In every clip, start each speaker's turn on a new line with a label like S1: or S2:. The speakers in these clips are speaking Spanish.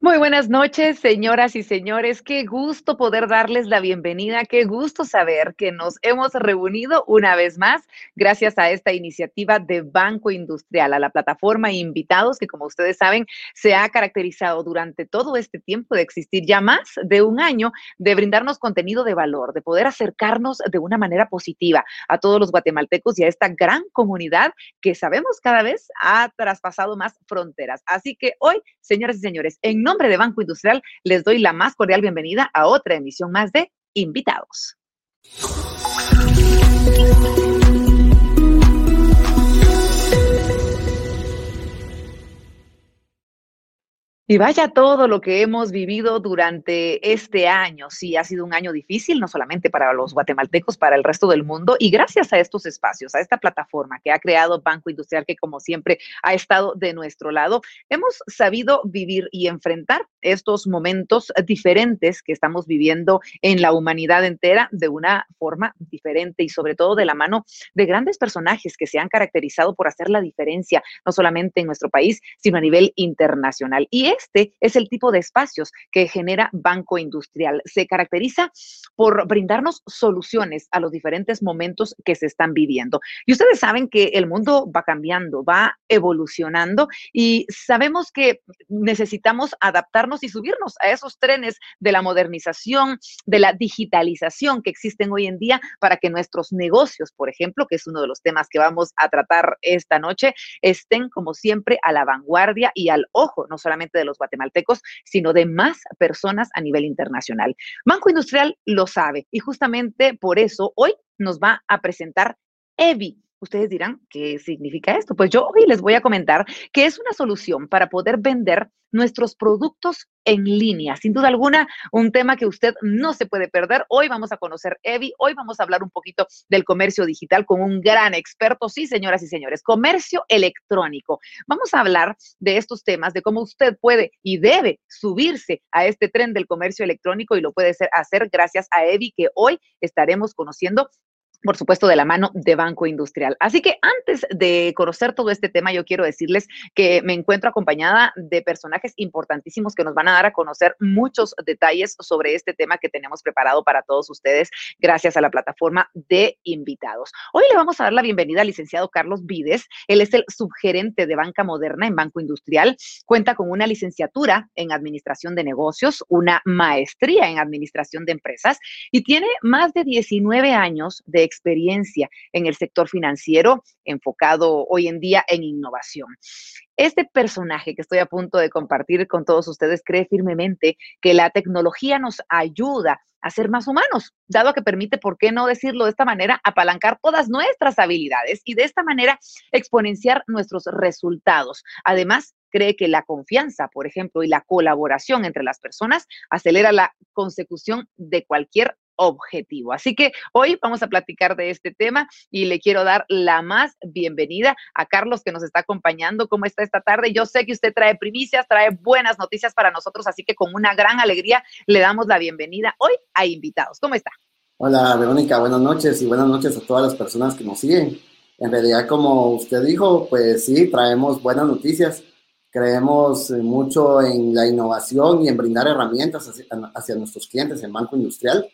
S1: Muy buenas noches, señoras y señores. Qué gusto poder darles la bienvenida. Qué gusto saber que nos hemos reunido una vez más gracias a esta iniciativa de Banco Industrial, a la plataforma invitados que, como ustedes saben, se ha caracterizado durante todo este tiempo de existir ya más de un año, de brindarnos contenido de valor, de poder acercarnos de una manera positiva a todos los guatemaltecos y a esta gran comunidad que sabemos cada vez ha traspasado más fronteras. Así que hoy, señoras y señores, en nombre de Banco Industrial, les doy la más cordial bienvenida a otra emisión más de Invitados. Y vaya todo lo que hemos vivido durante este año. Sí, ha sido un año difícil, no solamente para los guatemaltecos, para el resto del mundo. Y gracias a estos espacios, a esta plataforma que ha creado Banco Industrial, que como siempre ha estado de nuestro lado, hemos sabido vivir y enfrentar estos momentos diferentes que estamos viviendo en la humanidad entera de una forma diferente y sobre todo de la mano de grandes personajes que se han caracterizado por hacer la diferencia, no solamente en nuestro país, sino a nivel internacional. Y este es el tipo de espacios que genera Banco Industrial. Se caracteriza por brindarnos soluciones a los diferentes momentos que se están viviendo. Y ustedes saben que el mundo va cambiando, va evolucionando y sabemos que necesitamos adaptarnos y subirnos a esos trenes de la modernización, de la digitalización que existen hoy en día para que nuestros negocios, por ejemplo, que es uno de los temas que vamos a tratar esta noche, estén como siempre a la vanguardia y al ojo, no solamente de los guatemaltecos, sino de más personas a nivel internacional. Banco Industrial lo sabe y justamente por eso hoy nos va a presentar EVI. Ustedes dirán, ¿qué significa esto? Pues yo hoy les voy a comentar que es una solución para poder vender nuestros productos en línea. Sin duda alguna, un tema que usted no se puede perder. Hoy vamos a conocer Evi, hoy vamos a hablar un poquito del comercio digital con un gran experto, sí, señoras y señores, comercio electrónico. Vamos a hablar de estos temas, de cómo usted puede y debe subirse a este tren del comercio electrónico y lo puede hacer gracias a Evi, que hoy estaremos conociendo por supuesto, de la mano de Banco Industrial. Así que antes de conocer todo este tema, yo quiero decirles que me encuentro acompañada de personajes importantísimos que nos van a dar a conocer muchos detalles sobre este tema que tenemos preparado para todos ustedes gracias a la plataforma de invitados. Hoy le vamos a dar la bienvenida al licenciado Carlos Vides. Él es el subgerente de Banca Moderna en Banco Industrial. Cuenta con una licenciatura en Administración de Negocios, una maestría en Administración de Empresas y tiene más de 19 años de experiencia en el sector financiero enfocado hoy en día en innovación. Este personaje que estoy a punto de compartir con todos ustedes cree firmemente que la tecnología nos ayuda a ser más humanos, dado que permite, ¿por qué no decirlo de esta manera?, apalancar todas nuestras habilidades y de esta manera exponenciar nuestros resultados. Además, cree que la confianza, por ejemplo, y la colaboración entre las personas acelera la consecución de cualquier objetivo. Así que hoy vamos a platicar de este tema y le quiero dar la más bienvenida a Carlos que nos está acompañando. ¿Cómo está esta tarde? Yo sé que usted trae primicias, trae buenas noticias para nosotros, así que con una gran alegría le damos la bienvenida hoy a invitados. ¿Cómo está?
S2: Hola, Verónica, buenas noches y buenas noches a todas las personas que nos siguen. En realidad, como usted dijo, pues sí, traemos buenas noticias. Creemos mucho en la innovación y en brindar herramientas hacia, hacia nuestros clientes en Banco Industrial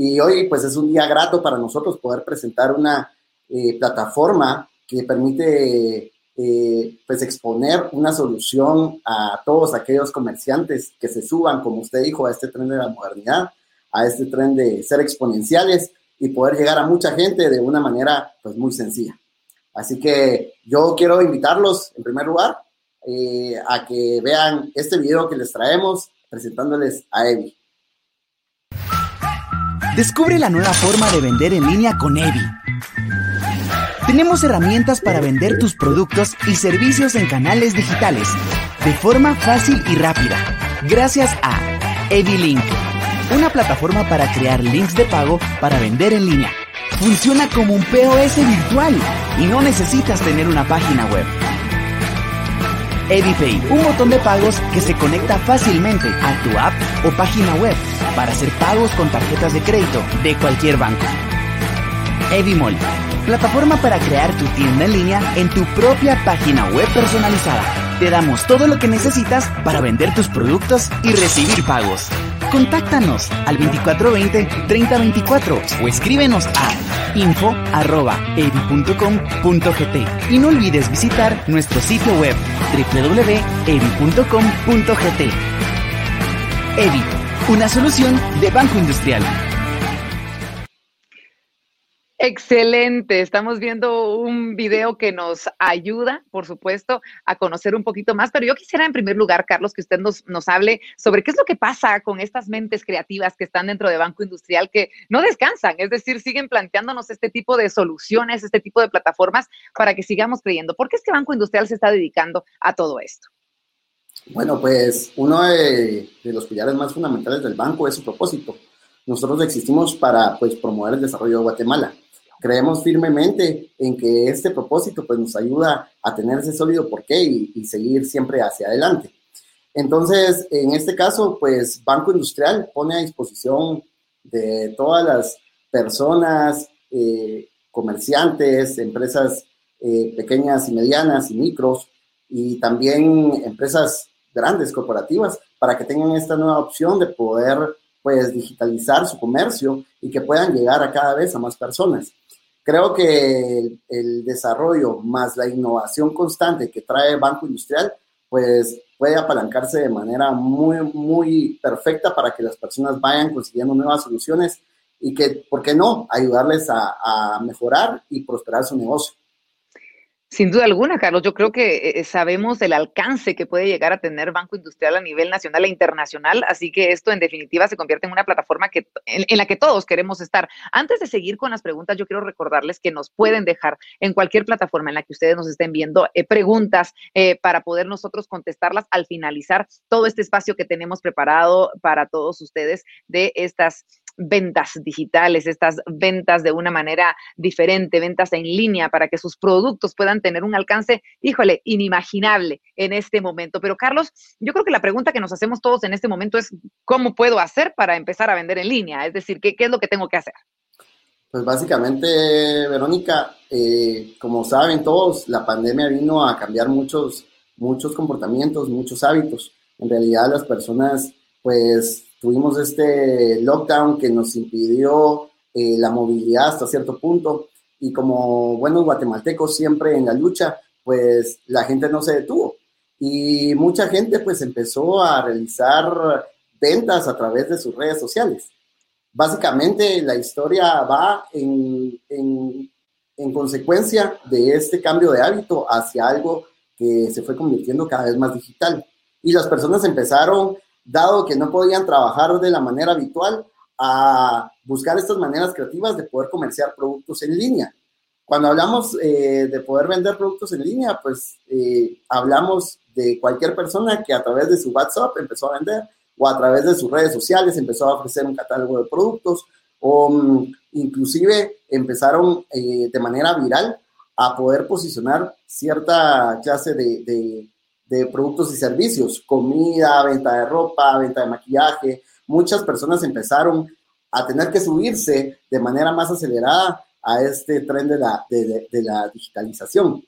S2: y hoy pues es un día grato para nosotros poder presentar una eh, plataforma que permite eh, pues exponer una solución a todos aquellos comerciantes que se suban, como usted dijo, a este tren de la modernidad, a este tren de ser exponenciales y poder llegar a mucha gente de una manera pues muy sencilla. Así que yo quiero invitarlos en primer lugar eh, a que vean este video que les traemos presentándoles a Evi.
S3: Descubre la nueva forma de vender en línea con Evi. Tenemos herramientas para vender tus productos y servicios en canales digitales de forma fácil y rápida, gracias a EviLink, una plataforma para crear links de pago para vender en línea. Funciona como un POS virtual y no necesitas tener una página web. EdiPay, un botón de pagos que se conecta fácilmente a tu app o página web para hacer pagos con tarjetas de crédito de cualquier banco. Edimol, plataforma para crear tu tienda en línea en tu propia página web personalizada. Te damos todo lo que necesitas para vender tus productos y recibir pagos. Contáctanos al 2420-3024 o escríbenos a info.evi.com.gt y no olvides visitar nuestro sitio web www.evi.com.gt. Evi, una solución de Banco Industrial.
S1: Excelente, estamos viendo un video que nos ayuda, por supuesto, a conocer un poquito más, pero yo quisiera en primer lugar, Carlos, que usted nos, nos hable sobre qué es lo que pasa con estas mentes creativas que están dentro de Banco Industrial que no descansan, es decir, siguen planteándonos este tipo de soluciones, este tipo de plataformas para que sigamos creyendo. ¿Por qué es que Banco Industrial se está dedicando a todo esto?
S2: Bueno, pues uno de, de los pilares más fundamentales del banco es su propósito. Nosotros existimos para pues, promover el desarrollo de Guatemala creemos firmemente en que este propósito pues, nos ayuda a tener ese sólido porqué y, y seguir siempre hacia adelante. Entonces, en este caso, pues Banco Industrial pone a disposición de todas las personas, eh, comerciantes, empresas eh, pequeñas y medianas y micros, y también empresas grandes, corporativas, para que tengan esta nueva opción de poder pues digitalizar su comercio y que puedan llegar a cada vez a más personas. Creo que el, desarrollo más la innovación constante que trae Banco Industrial, pues puede apalancarse de manera muy, muy perfecta para que las personas vayan consiguiendo nuevas soluciones y que, ¿por qué no?, ayudarles a mejorar y prosperar su negocio.
S1: Sin duda alguna, Carlos, yo creo que eh, sabemos el alcance que puede llegar a tener Banco Industrial a nivel nacional e internacional, así que esto en definitiva se convierte en una plataforma que, en, la que todos queremos estar. Antes de seguir con las preguntas, yo quiero recordarles que nos pueden dejar en cualquier plataforma en la que ustedes nos estén viendo eh, preguntas eh, para poder nosotros contestarlas al finalizar todo este espacio que tenemos preparado para todos ustedes de estas ventas digitales, estas ventas de una manera diferente, ventas en línea para que sus productos puedan tener un alcance, híjole, inimaginable en este momento. Pero Carlos, yo creo que la pregunta que nos hacemos todos en este momento es, ¿cómo puedo hacer para empezar a vender en línea? Es decir, ¿qué, es lo que tengo que hacer?
S2: Pues básicamente, Verónica, eh, como saben todos, la pandemia vino a cambiar muchos, muchos comportamientos, muchos hábitos. En realidad las personas pues tuvimos este lockdown que nos impidió eh, la movilidad hasta cierto punto y como buenos guatemaltecos siempre en la lucha, pues la gente no se detuvo y mucha gente pues empezó a realizar ventas a través de sus redes sociales. Básicamente la historia va en, en, en consecuencia de este cambio de hábito hacia algo que se fue convirtiendo cada vez más digital. Y las personas empezaron dado que no podían trabajar de la manera habitual, a buscar estas maneras creativas de poder comerciar productos en línea. Cuando hablamos eh, de poder vender productos en línea, pues eh, hablamos de cualquier persona que a través de su WhatsApp empezó a vender o a través de sus redes sociales empezó a ofrecer un catálogo de productos o mm, inclusive empezaron eh, de manera viral a poder posicionar cierta clase de productos y servicios, comida, venta de ropa, venta de maquillaje. Muchas personas empezaron a tener que subirse de manera más acelerada a este tren de la, de, la digitalización.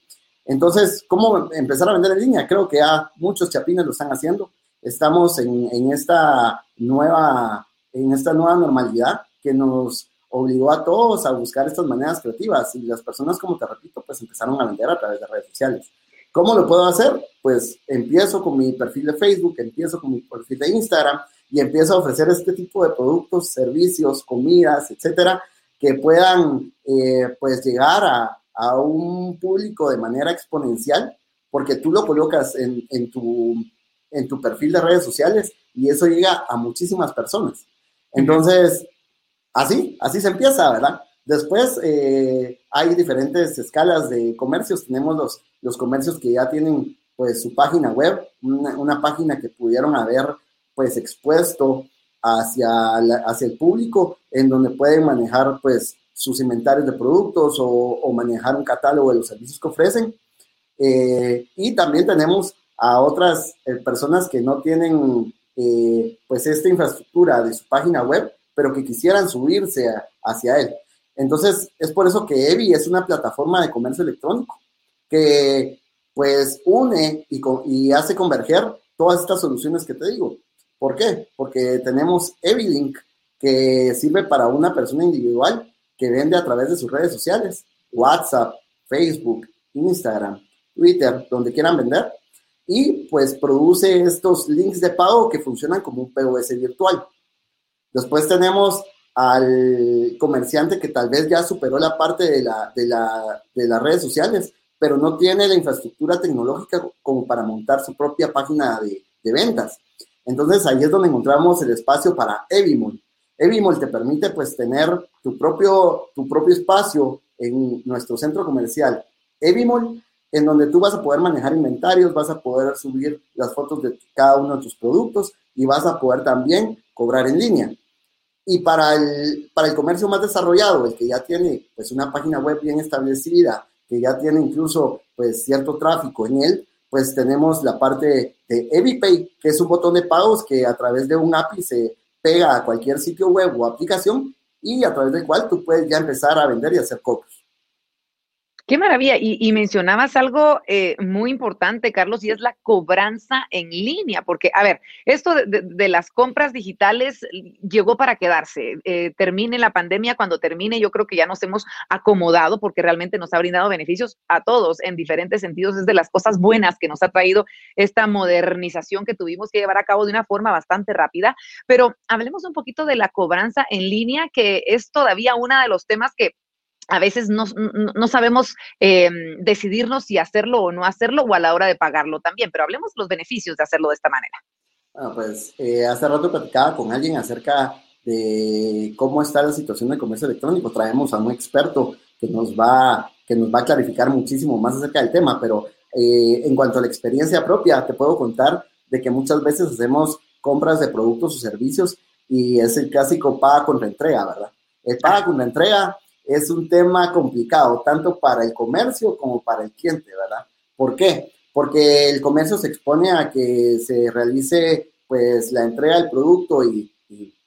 S2: Entonces, ¿cómo empezar a vender en línea? Creo que ya muchos chapines lo están haciendo. Estamos en, en, esta nueva, en esta nueva normalidad que nos obligó a todos a buscar estas maneras creativas y las personas, como te repito, pues empezaron a vender a través de redes sociales. ¿Cómo lo puedo hacer? Pues empiezo con mi perfil de Facebook, empiezo con mi perfil de Instagram y empiezo a ofrecer este tipo de productos, servicios, comidas, etcétera, que puedan eh, pues llegar a, un público de manera exponencial, porque tú lo colocas en, tu, en tu perfil de redes sociales y eso llega a muchísimas personas. Entonces, así, así se empieza, ¿verdad? Después eh, hay diferentes escalas de comercios. Tenemos los, los comercios que ya tienen pues su página web, una, página que pudieron haber pues expuesto hacia, hacia el público, en donde pueden manejar pues sus inventarios de productos o, manejar un catálogo de los servicios que ofrecen. Eh, y también tenemos a otras eh, personas que no tienen pues esta infraestructura de su página web, pero que quisieran subirse hacia él. Entonces, es por eso que Evi es una plataforma de comercio electrónico que pues une y, hace converger todas estas soluciones que te digo. ¿Por qué? Porque tenemos EviLink, que sirve para una persona individual que vende a través de sus redes sociales, WhatsApp, Facebook, Instagram, Twitter, donde quieran vender, y pues produce estos links de pago que funcionan como un POS virtual. Después tenemos al comerciante que tal vez ya superó la parte de, la, de, la, de las redes sociales, pero no tiene la infraestructura tecnológica como para montar su propia página de, de ventas. Entonces ahí es donde encontramos el espacio para Evimol. Evimol te permite pues tener tu propio, tu propio espacio en nuestro centro comercial Evimol, en donde tú vas a poder manejar inventarios, vas a poder subir las fotos de cada uno de tus productos y vas a poder también cobrar en línea. Y para el, para el comercio más desarrollado, el que ya tiene pues una página web bien establecida, que ya tiene incluso pues cierto tráfico en él, pues tenemos la parte de EviPay, que es un botón de pagos que a través de un API se pega a cualquier sitio web o aplicación y a través del cual tú puedes ya empezar a vender y hacer cobros.
S1: Qué maravilla. Y, mencionabas algo eh, muy importante, Carlos, y es la cobranza en línea, porque, a ver, esto de, las compras digitales llegó para quedarse. Eh, termine la pandemia, cuando termine, yo creo que ya nos hemos acomodado porque realmente nos ha brindado beneficios a todos en diferentes sentidos. Es de las cosas buenas que nos ha traído esta modernización que tuvimos que llevar a cabo de una forma bastante rápida. Pero hablemos un poquito de la cobranza en línea, que es todavía uno de los temas que a veces no, sabemos em, decidirnos si hacerlo o no hacerlo o a la hora de pagarlo también, pero hablemos de los beneficios de hacerlo de esta manera.
S2: Bueno, pues eh, hace rato platicaba con alguien acerca de cómo está la situación del comercio electrónico. Traemos a un experto que nos va, que nos va a clarificar muchísimo más acerca del tema, pero eh, en cuanto a la experiencia propia, te puedo contar de que muchas veces hacemos compras de productos o servicios y es el clásico paga con la entrega, ¿verdad? El paga con la entrega es un tema complicado, tanto para el comercio como para el cliente, ¿verdad? ¿Por qué? Porque el comercio se expone a que se realice pues la entrega del producto y,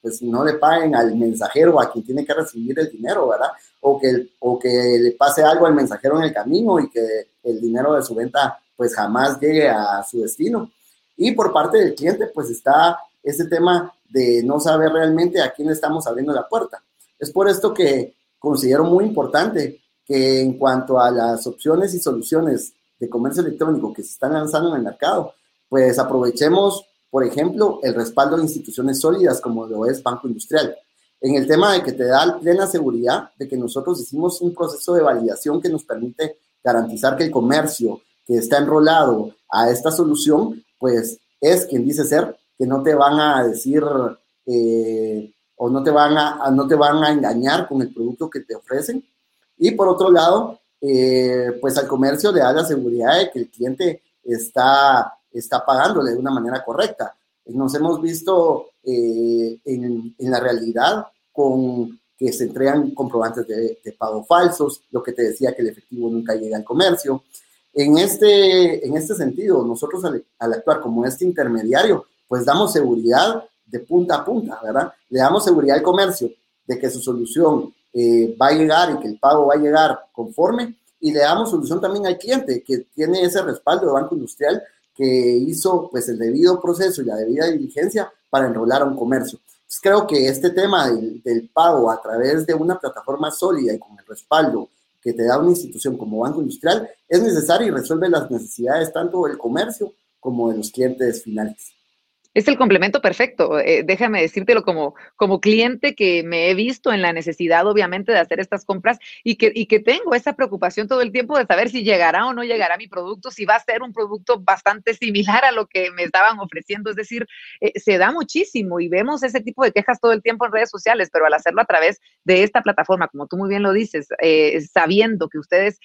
S2: pues no le paguen al mensajero, a quien tiene que recibir el dinero, ¿verdad? O que, o que le pase algo al mensajero en el camino y que el dinero de su venta pues jamás llegue a su destino. Y por parte del cliente pues está ese tema de no saber realmente a quién estamos abriendo la puerta. Es por esto que considero muy importante que en cuanto a las opciones y soluciones de comercio electrónico que se están lanzando en el mercado, pues aprovechemos, por ejemplo, el respaldo de instituciones sólidas como lo es Banco Industrial. En el tema de que te da plena seguridad de que nosotros hicimos un proceso de validación que nos permite garantizar que el comercio que está enrolado a esta solución, pues es quien dice ser, que no te van a decir eh, o no te van a, no te van a engañar con el producto que te ofrecen. Y por otro lado, eh, pues al comercio le da la seguridad de que el cliente está, está pagándole de una manera correcta. Nos hemos visto eh, en, la realidad con que se entregan comprobantes de, pago falsos, lo que te decía que el efectivo nunca llega al comercio. En este, en este sentido, nosotros al actuar como este intermediario, pues damos seguridad de punta a punta, ¿verdad? Le damos seguridad al comercio de que su solución eh, va a llegar y que el pago va a llegar conforme y le damos solución también al cliente que tiene ese respaldo de Banco Industrial que hizo pues el debido proceso y la debida diligencia para enrolar a un comercio. creo que este tema del pago a través de una plataforma sólida y con el respaldo que te da una institución como Banco Industrial es necesario y resuelve las necesidades tanto del comercio como de los clientes finales.
S1: Es el complemento perfecto. Eh, déjame decírtelo como, como cliente que me he visto en la necesidad, obviamente, de hacer estas compras y que, y que tengo esa preocupación todo el tiempo de saber si llegará o no llegará mi producto, si va a ser un producto bastante similar a lo que me estaban ofreciendo. Es decir, eh, se da muchísimo y vemos ese tipo de quejas todo el tiempo en redes sociales, pero al hacerlo a través de esta plataforma, como tú muy bien lo dices, eh, sabiendo que ustedes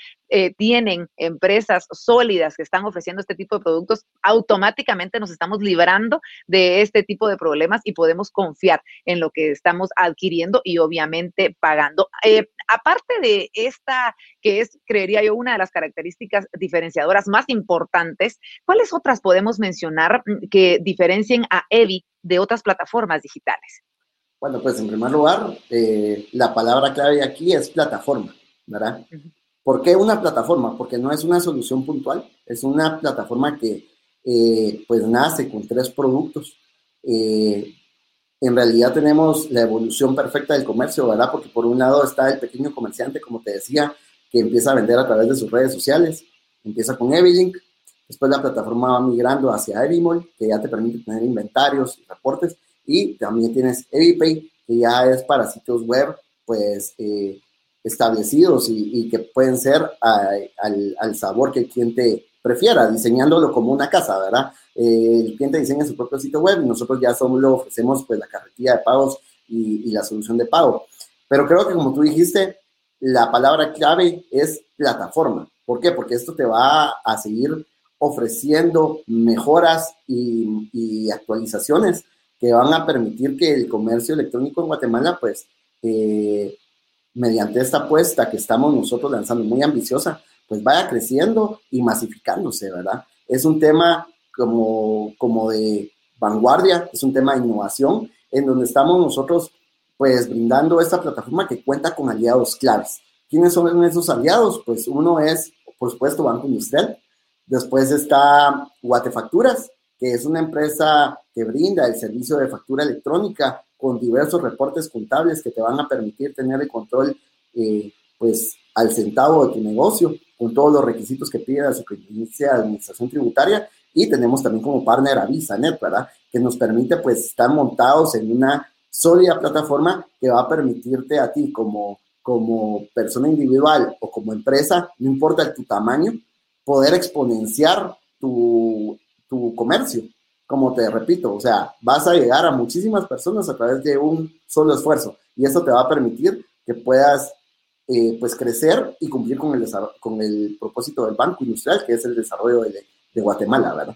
S1: tienen empresas sólidas que están ofreciendo este tipo de productos, automáticamente nos estamos librando de este tipo de problemas y podemos confiar en lo que estamos adquiriendo y obviamente pagando. Eh, aparte de esta, que es, creería yo, una de las características diferenciadoras más importantes, ¿cuáles otras podemos mencionar mm, que diferencien a EVI de otras plataformas digitales?
S2: Bueno, pues en primer lugar, eh, la palabra clave aquí es plataforma, ¿verdad? ¿Por qué una plataforma? Porque no es una solución puntual, es una plataforma que eh, pues nace con tres productos. Eh, en realidad tenemos la evolución perfecta del comercio, ¿verdad? Porque por un lado está el pequeño comerciante, como te decía, que empieza a vender a través de sus redes sociales, empieza con Evilink, después la plataforma va migrando hacia Evimol, que ya te permite tener inventarios y reportes, y también tienes EviPay, que ya es para sitios web, pues, eh, establecidos y, que pueden ser al, al sabor que el cliente prefiera, diseñándolo como una casa, ¿verdad? Eh, el cliente diseña su propio sitio web y nosotros ya solo ofrecemos pues la carretilla de pagos y, la solución de pago. Pero creo que como tú dijiste, la palabra clave es plataforma. ¿Por qué? Porque esto te va a seguir ofreciendo mejoras y, actualizaciones que van a permitir que el comercio electrónico en Guatemala, pues, eh, mediante esta apuesta que estamos nosotros lanzando muy ambiciosa, pues vaya creciendo y masificándose, ¿verdad? Es un tema como, como de vanguardia, es un tema de innovación, en donde estamos nosotros pues brindando esta plataforma que cuenta con aliados claves. ¿Quiénes son esos aliados? Pues uno es, por supuesto, Banco Industrial, después está Guatefacturas, que es una empresa que brinda el servicio de factura electrónica con diversos reportes contables que te van a permitir tener el control eh, pues al centavo de tu negocio con todos los requisitos que pide la Superintendencia de Administración Tributaria y tenemos también como partner a VisaNet, ¿verdad? Que nos permite pues estar montados en una sólida plataforma que va a permitirte a ti como, como persona individual o como empresa, no importa tu tamaño, poder exponenciar tu, tu comercio. Como te repito, o sea, vas a llegar a muchísimas personas a través de un solo esfuerzo y eso te va a permitir que puedas eh, pues crecer y cumplir con el, con el propósito del Banco Industrial, que es el desarrollo de, de Guatemala, ¿verdad?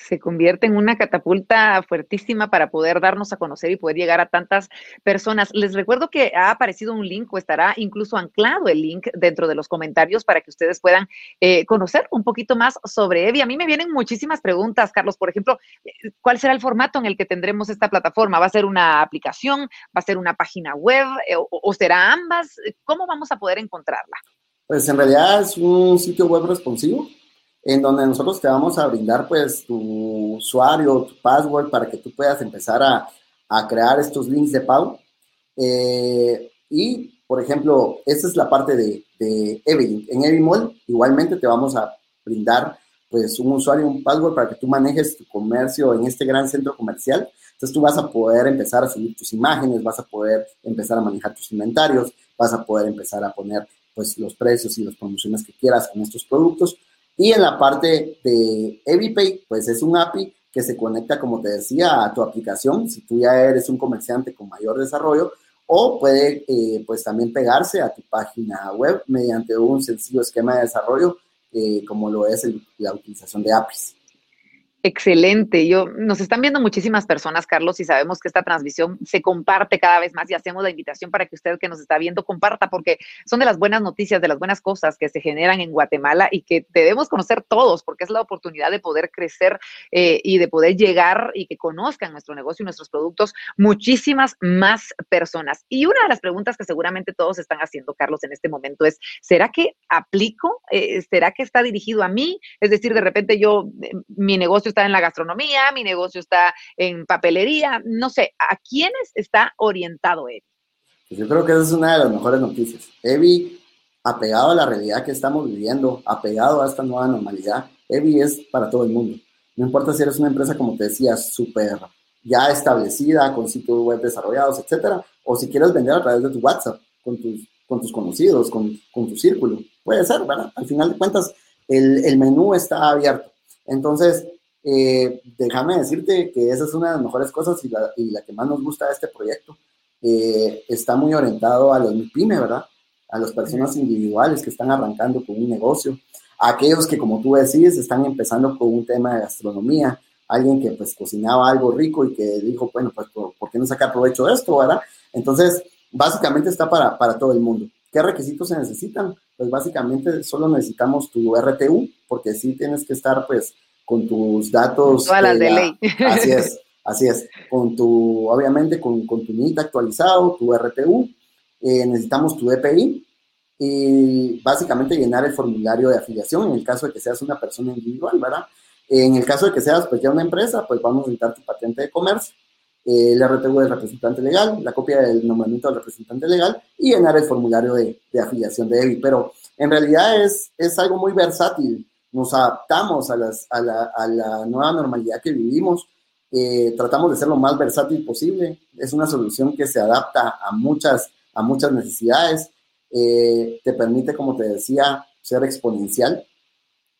S1: Se convierte en una catapulta fuertísima para poder darnos a conocer y poder llegar a tantas personas. Les recuerdo que ha aparecido un link o estará incluso anclado el link dentro de los comentarios para que ustedes puedan eh, conocer un poquito más sobre Evi. A mí me vienen muchísimas preguntas, Carlos. Por ejemplo, ¿cuál será el formato en el que tendremos esta plataforma? ¿Va a ser una aplicación? ¿Va a ser una página web? Eh, o será ambas? ¿Cómo vamos a poder encontrarla?
S2: Pues en realidad es un sitio web responsivo en donde nosotros te vamos a brindar pues tu usuario, tu password para que tú puedas empezar a, a crear estos links de pago. Eh, y, por ejemplo, esa es la parte de, de Evelyn. En Evimall igualmente te vamos a brindar pues un usuario, un password para que tú manejes tu comercio en este gran centro comercial. Entonces tú vas a poder empezar a subir tus imágenes, vas a poder empezar a manejar tus inventarios, vas a poder empezar a poner pues los precios y las promociones que quieras con estos productos y en la parte de EviPay, pues es un API que se conecta, como te decía, a tu aplicación, si tú ya eres un comerciante con mayor desarrollo, o puede eh, pues también pegarse a tu página web mediante un sencillo esquema de desarrollo, eh, como lo es la utilización de APIs.
S1: Excelente. Yo, nos están viendo muchísimas personas, Carlos, y sabemos que esta transmisión se comparte cada vez más y hacemos la invitación para que usted que nos está viendo comparta, porque son de las buenas noticias, de las buenas cosas que se generan en Guatemala y que debemos conocer todos, porque es la oportunidad de poder crecer eh, y de poder llegar y que conozcan nuestro negocio y nuestros productos muchísimas más personas. Y una de las preguntas que seguramente todos están haciendo, Carlos, en este momento es, ¿será que aplico? Eh, ¿Será que está dirigido a mí? Es decir, de repente yo, eh, mi negocio está en la gastronomía, mi negocio está en papelería, no sé, ¿a quiénes está orientado Evi?
S2: Pues yo creo que esa es una de las mejores noticias. Evi, apegado a la realidad que estamos viviendo, apegado a esta nueva normalidad, Evi es para todo el mundo. No importa si eres una empresa, como te decía, súper ya establecida, con sitios web desarrollados, etcétera, o si quieres vender a través de tu WhatsApp, con tus, con tus conocidos, con, con tu círculo. Puede ser, ¿verdad? Al final de cuentas, el, el menú está abierto. Entonces, eh, déjame decirte que esa es una de las mejores cosas y la, y la que más nos gusta de este proyecto. Eh, está muy orientado a los MIPYME, ¿verdad? A las personas individuales que están arrancando con un negocio, a aquellos que, como tú decís, están empezando con un tema de gastronomía, alguien que pues cocinaba algo rico y que dijo, bueno, pues ¿por, qué no sacar provecho de esto, verdad? Entonces, básicamente está para, para todo el mundo. ¿Qué requisitos se necesitan? Pues básicamente solo necesitamos tu RTU, porque sí tienes que estar pues con tus datos.
S1: Todas las de ley.
S2: Así es. Así es, con tu, obviamente, con, con tu NIT actualizado, tu RTU, eh, necesitamos tu EPI y básicamente llenar el formulario de afiliación en el caso de que seas una persona individual, ¿verdad? En el caso de que seas pues ya una empresa, pues vamos a necesitar tu patente de comercio, eh, el RTU del representante legal, la copia del nombramiento del representante legal y llenar el formulario de, de afiliación de EBI. Pero en realidad es, es algo muy versátil. Nos adaptamos a, las, a, la, a la nueva normalidad que vivimos eh, tratamos de ser lo más versátil posible. Es una solución que se adapta a muchas, a muchas necesidades. Eh, te permite, como te decía, ser exponencial.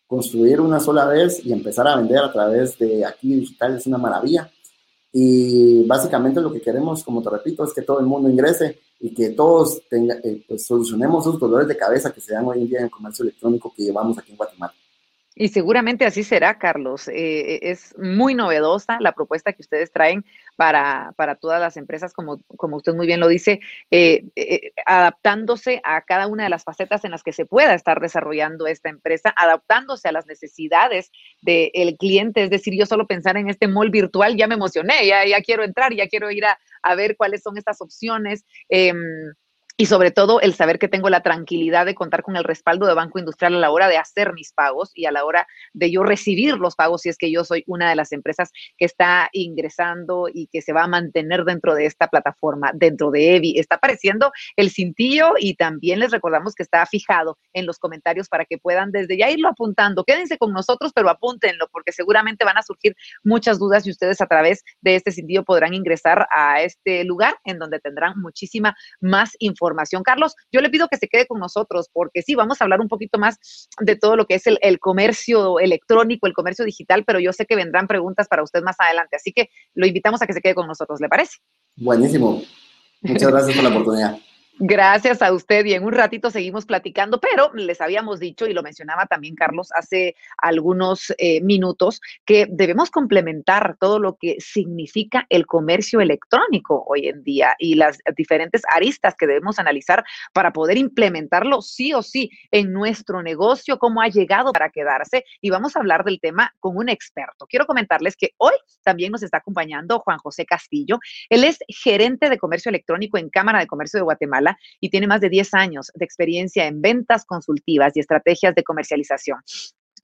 S2: Construir una sola vez y empezar a vender a través de aquí digital es una maravilla. Y básicamente lo que queremos, como te repito, es que todo el mundo ingrese y que todos tenga, eh, pues solucionemos esos dolores de cabeza que se dan hoy en día en el comercio electrónico que llevamos aquí en Guatemala.
S1: Y seguramente así será, Carlos. Eh, es muy novedosa la propuesta que ustedes traen para, para todas las empresas, como, como usted muy bien lo dice, eh, eh, adaptándose a cada una de las facetas en las que se pueda estar desarrollando esta empresa, adaptándose a las necesidades del cliente. Es decir, yo solo pensar en este mall virtual ya me emocioné, ya, ya quiero entrar, ya quiero ir a, a ver cuáles son estas opciones. Y sobre todo el saber que tengo la tranquilidad de contar con el respaldo de Banco Industrial a la hora de hacer mis pagos y a la hora de yo recibir los pagos si es que yo soy una de las empresas que está ingresando y que se va a mantener dentro de esta plataforma, dentro de EVI. Está apareciendo el cintillo y también les recordamos que está fijado en los comentarios para que puedan desde ya irlo apuntando. Quédense con nosotros, pero apúntenlo porque seguramente van a surgir muchas dudas y ustedes a través de este cintillo podrán ingresar a este lugar en donde tendrán muchísima más información Carlos, yo le pido que se quede con nosotros porque sí, vamos a hablar un poquito más de todo lo que es el, el comercio electrónico, el comercio digital, pero yo sé que vendrán preguntas para usted más adelante, así que lo invitamos a que se quede con nosotros, ¿le parece?
S2: Buenísimo. Muchas gracias por la oportunidad.
S1: Gracias a usted y en un ratito seguimos platicando, pero les habíamos dicho y lo mencionaba también Carlos hace algunos eh, minutos que debemos complementar todo lo que significa el comercio electrónico hoy en día y las diferentes aristas que debemos analizar para poder implementarlo sí o sí en nuestro negocio, cómo ha llegado para quedarse y vamos a hablar del tema con un experto. Quiero comentarles que hoy también nos está acompañando Juan José Castillo. Él es gerente de comercio electrónico en Cámara de Comercio de Guatemala y tiene más de 10 años de experiencia en ventas consultivas y estrategias de comercialización.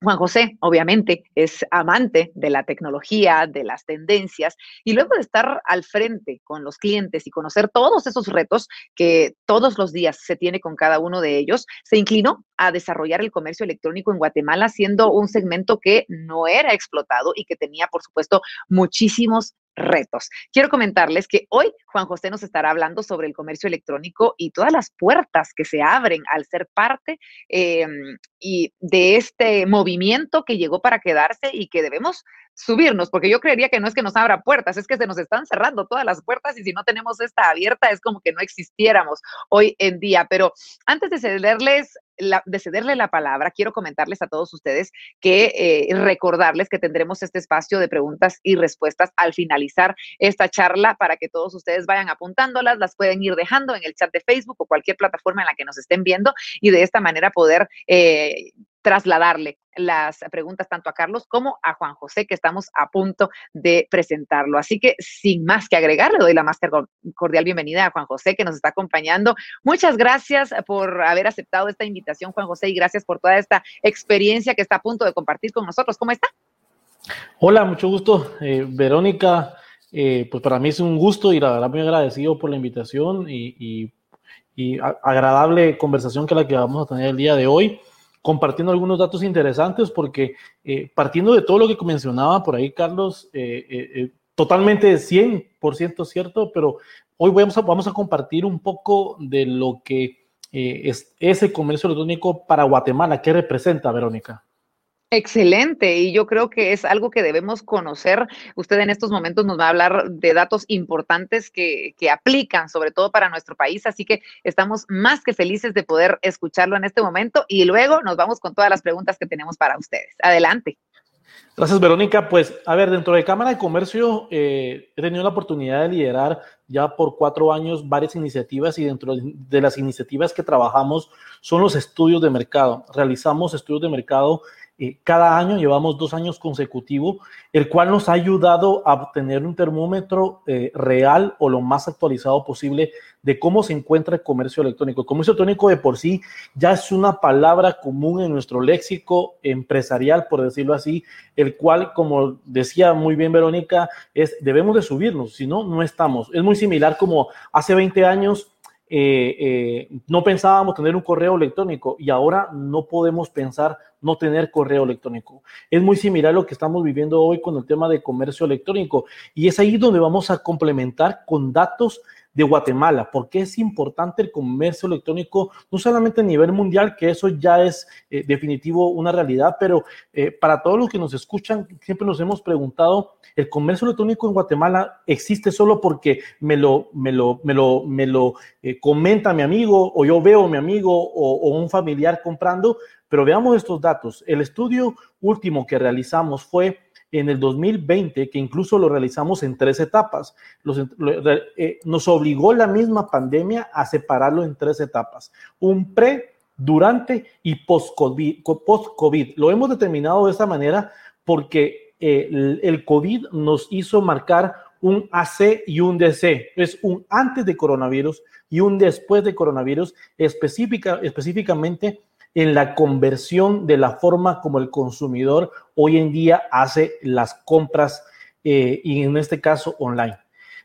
S1: Juan José, obviamente, es amante de la tecnología, de las tendencias, y luego de estar al frente con los clientes y conocer todos esos retos que todos los días se tiene con cada uno de ellos, se inclinó a desarrollar el comercio electrónico en Guatemala, siendo un segmento que no era explotado y que tenía, por supuesto, muchísimos retos. Quiero comentarles que hoy Juan José nos estará hablando sobre el comercio electrónico y todas las puertas que se abren al ser parte em, y de este movimiento que llegó para quedarse y que debemos subirnos, porque yo creería que no es que nos abra puertas, es que se nos están cerrando todas las puertas y si no tenemos esta abierta es como que no existiéramos hoy en día. Pero antes de cederles la, de cederle la palabra, quiero comentarles a todos ustedes que eh, recordarles que tendremos este espacio de preguntas y respuestas al finalizar esta charla para que todos ustedes vayan apuntándolas, las pueden ir dejando en el chat de Facebook o cualquier plataforma en la que nos estén viendo y de esta manera poder eh, trasladarle las preguntas tanto a Carlos como a Juan José, que estamos a punto de presentarlo. Así que sin más que agregar, le doy la más cordial bienvenida a Juan José, que nos está acompañando. Muchas gracias por haber aceptado esta invitación, Juan José, y gracias por toda esta experiencia que está a punto de compartir con nosotros. ¿Cómo está?
S4: Hola, mucho gusto, eh, Verónica. Eh, pues para mí es un gusto y la verdad muy agradecido por la invitación y, y agradable conversación que la que vamos a tener el día de hoy compartiendo algunos datos interesantes porque eh, partiendo de todo lo que mencionaba por ahí, Carlos, eh, eh, totalmente 100% cierto, pero hoy vamos a, vamos a compartir un poco de lo que es ese comercio electrónico para Guatemala. ¿Qué representa, Verónica?
S1: Excelente, y yo creo que es algo que debemos conocer. Usted en estos momentos nos va a hablar de datos importantes que, que, aplican, sobre todo para nuestro país, así que estamos más que felices de poder escucharlo en este momento y luego nos vamos con todas las preguntas que tenemos para ustedes. Adelante.
S4: Gracias, Verónica. Pues, a ver, dentro de Cámara de Comercio eh, he tenido la oportunidad de liderar ya por cuatro años varias iniciativas y dentro de las iniciativas que trabajamos son los estudios de mercado. Realizamos estudios de mercado eh, cada año, llevamos dos años consecutivos, el cual nos ha ayudado a obtener un termómetro eh, real o lo más actualizado posible de cómo se encuentra el comercio electrónico. El comercio electrónico de por sí ya es una palabra común en nuestro léxico empresarial, por decirlo así, el cual, como decía muy bien Verónica, es debemos de subirnos, si no, no estamos. Es muy similar como hace 20 años eh, eh, no pensábamos tener un correo electrónico y ahora no podemos pensar no tener correo electrónico. Es muy similar a lo que estamos viviendo hoy con el tema de comercio electrónico y es ahí donde vamos a complementar con datos de Guatemala. porque es importante el comercio electrónico? No solamente a nivel mundial, que eso ya es eh, definitivo una realidad, pero eh, para todos los que nos escuchan, siempre nos hemos preguntado, ¿el comercio electrónico en Guatemala existe solo porque me lo, me lo, me lo, me lo eh, comenta mi amigo o yo veo a mi amigo o, o un familiar comprando? Pero veamos estos datos. El estudio último que realizamos fue en el 2020, que incluso lo realizamos en tres etapas. Eh, nos obligó la misma pandemia a separarlo en tres etapas. Un pre, durante y post-COVID. Post -COVID. Lo hemos determinado de esta manera porque eh, el, COVID nos hizo marcar un AC y un DC. Es un antes de coronavirus y un después de coronavirus, específica, específicamente en la conversión de la forma como el consumidor hoy en día hace las compras eh, y en este caso online.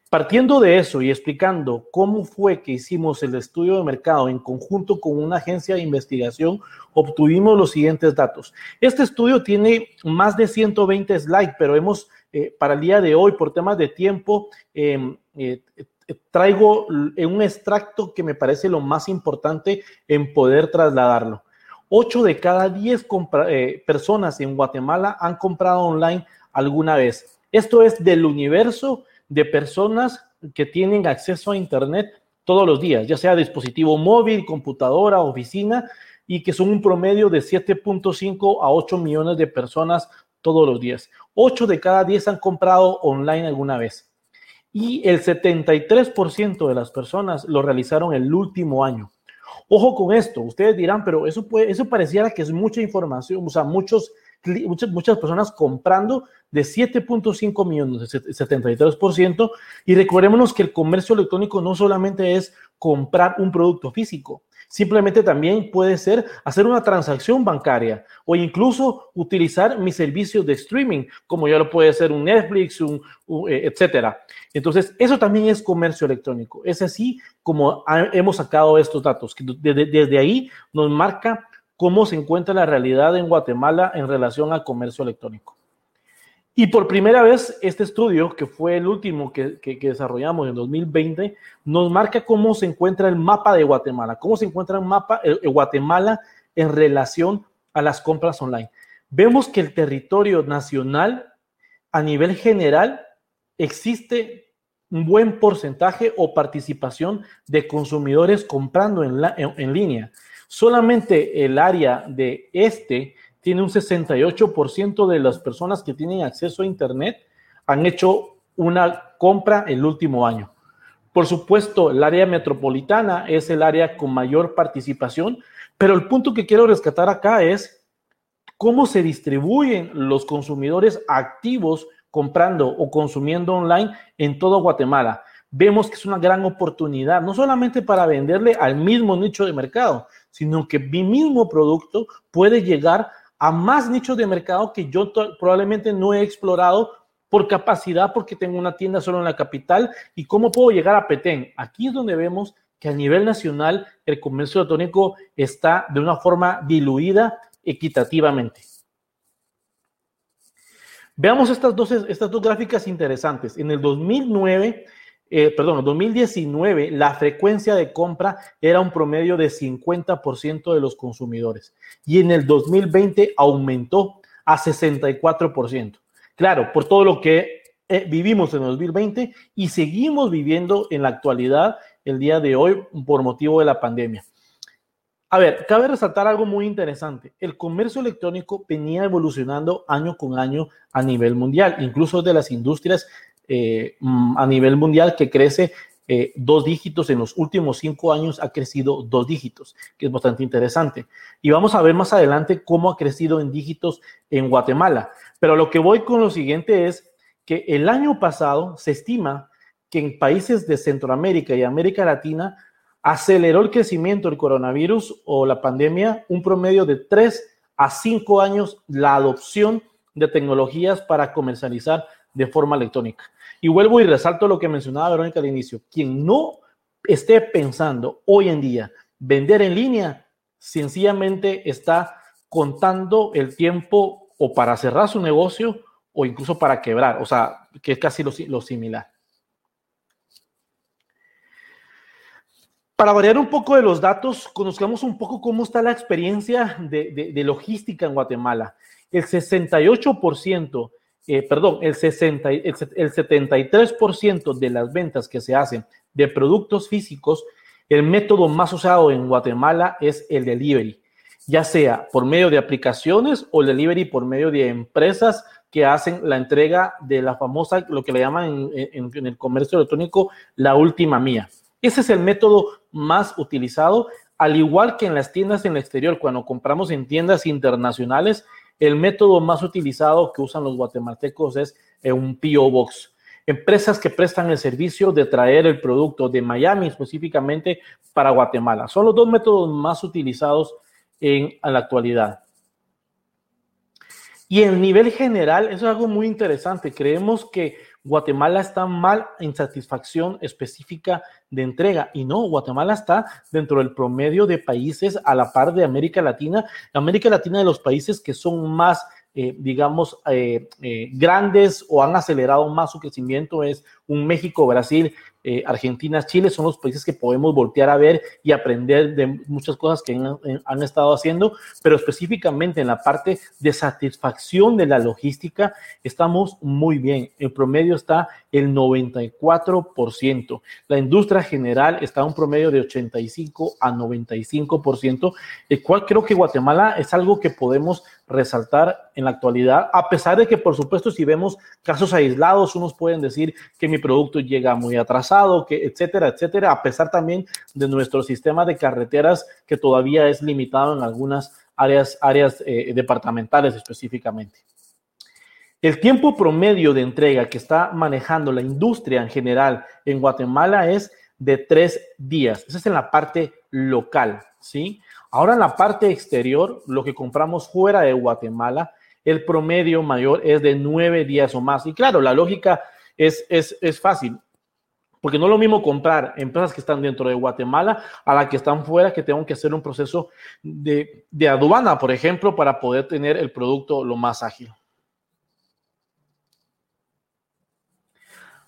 S4: Partiendo de eso y explicando cómo fue que hicimos el estudio de mercado en conjunto con una agencia de investigación, obtuvimos los siguientes datos. Este estudio tiene más de 120 slides, pero hemos, eh, para el día de hoy, por temas de tiempo, em, eh, traigo un extracto que me parece lo más importante en poder trasladarlo. 8 de cada 10 eh, personas en Guatemala han comprado online alguna vez. Esto es del universo de personas que tienen acceso a Internet todos los días, ya sea dispositivo móvil, computadora, oficina, y que son un promedio de 7.5 a 8 millones de personas todos los días. 8 de cada 10 han comprado online alguna vez. Y el 73% de las personas lo realizaron el último año. Ojo con esto, ustedes dirán, pero eso, eso pareciera que es mucha información, o sea, muchos, muchas, muchas personas comprando de 7.5 millones, 73%, y recordémonos que el comercio electrónico no solamente es comprar un producto físico, Simplemente también puede ser hacer una transacción bancaria o incluso utilizar mis servicios de streaming, como ya lo puede ser un Netflix, un, eh, etcétera. Entonces, eso también es comercio electrónico. Es así como hemos sacado estos datos. Desde, desde ahí nos marca cómo se encuentra la realidad en Guatemala en relación al comercio electrónico. Y por primera vez, este estudio, que fue el último que, desarrollamos en 2020, nos marca cómo se encuentra el mapa de Guatemala, cómo se encuentra el mapa de Guatemala en relación a las compras online. Vemos que el territorio nacional, a nivel general, existe un buen porcentaje o participación de consumidores comprando en, en línea. Solamente el área de este tiene un 68% de las personas que tienen acceso a Internet han hecho una compra el último año. Por supuesto, el área metropolitana es el área con mayor participación, pero el punto que quiero rescatar acá es cómo se distribuyen los consumidores activos comprando o consumiendo online en todo Guatemala. Vemos que es una gran oportunidad, no solamente para venderle al mismo nicho de mercado, sino que mi mismo producto puede llegar a más nichos de mercado que yo probablemente no he explorado por capacidad, porque tengo una tienda solo en la capital y cómo puedo llegar a Petén. Aquí es donde vemos que a nivel nacional el comercio electrónico está de una forma diluida equitativamente. Veamos estas dos, estas dos gráficas interesantes. En el 2009 eh, perdón, en 2019 la frecuencia de compra era un promedio de 50% de los consumidores y en el 2020 aumentó a 64%. Claro, por todo lo que eh, vivimos en 2020 y seguimos viviendo en la actualidad el día de hoy por motivo de la pandemia. A ver, cabe resaltar algo muy interesante. El comercio electrónico venía evolucionando año con año a nivel mundial, incluso de las industrias eh, mm, a nivel mundial que crece eh, dos dígitos, en los últimos cinco años ha crecido dos dígitos, que es bastante interesante. Y vamos a ver más adelante cómo ha crecido en dígitos en Guatemala. Pero lo que voy con lo siguiente es que el año pasado se estima que en países de Centroamérica y América Latina aceleró el crecimiento del coronavirus o la pandemia un promedio de tres a cinco años la adopción de tecnologías para comercializar de forma electrónica. Y vuelvo y resalto lo que mencionaba Verónica al inicio. Quien no esté pensando hoy en día vender en línea, sencillamente está contando el tiempo o para cerrar su negocio o incluso para quebrar, o sea, que es casi lo, similar. Para variar un poco de los datos, conozcamos un poco cómo está la experiencia de, logística en Guatemala. El 68%, eh, perdón, el, 60, el 73% de las ventas que se hacen de productos físicos, el método más usado en Guatemala es el delivery, ya sea por medio de aplicaciones o el delivery por medio de empresas que hacen la entrega de la famosa, lo que le llaman en, el comercio electrónico, la última mía. Ese es el método más utilizado, al igual que en las tiendas en el exterior, cuando compramos en tiendas internacionales, el método más utilizado que usan los guatemaltecos es un PO Box. Empresas que prestan el servicio de traer el producto de Miami específicamente para Guatemala. Son los dos métodos más utilizados en la actualidad. Y en nivel general, eso es algo muy interesante. Creemos que Guatemala está mal en satisfacción específica de entrega. Y no, Guatemala está dentro del promedio de países a la par de América Latina. América Latina de los países que son más, eh, digamos, eh, eh, grandes o han acelerado más su crecimiento es un México, Brasil, eh, Argentina, Chile son los países que podemos voltear a ver y aprender de muchas cosas que han, estado haciendo, pero específicamente en la parte de satisfacción de la logística estamos muy bien. En promedio está el 94%. La industria general está a un promedio de 85 a 95%, el cual creo que Guatemala es algo que podemos resaltar en la actualidad, a pesar de que, por supuesto, si vemos casos aislados, unos pueden decir que mi producto llega muy atrasado, que etcétera, etcétera, a pesar también de nuestro sistema de carreteras que todavía es limitado en algunas áreas, áreas eh, departamentales específicamente. El tiempo promedio de entrega que está manejando la industria en general en Guatemala es de tres días. Esa es en la parte local, ¿sí? Ahora en la parte exterior, lo que compramos fuera de Guatemala, el promedio mayor es de nueve días o más. Y claro, la lógica es, es, fácil. Porque no es lo mismo comprar empresas que están dentro de Guatemala a las que están fuera, que tengo que hacer un proceso de, aduana, por ejemplo, para poder tener el producto lo más ágil.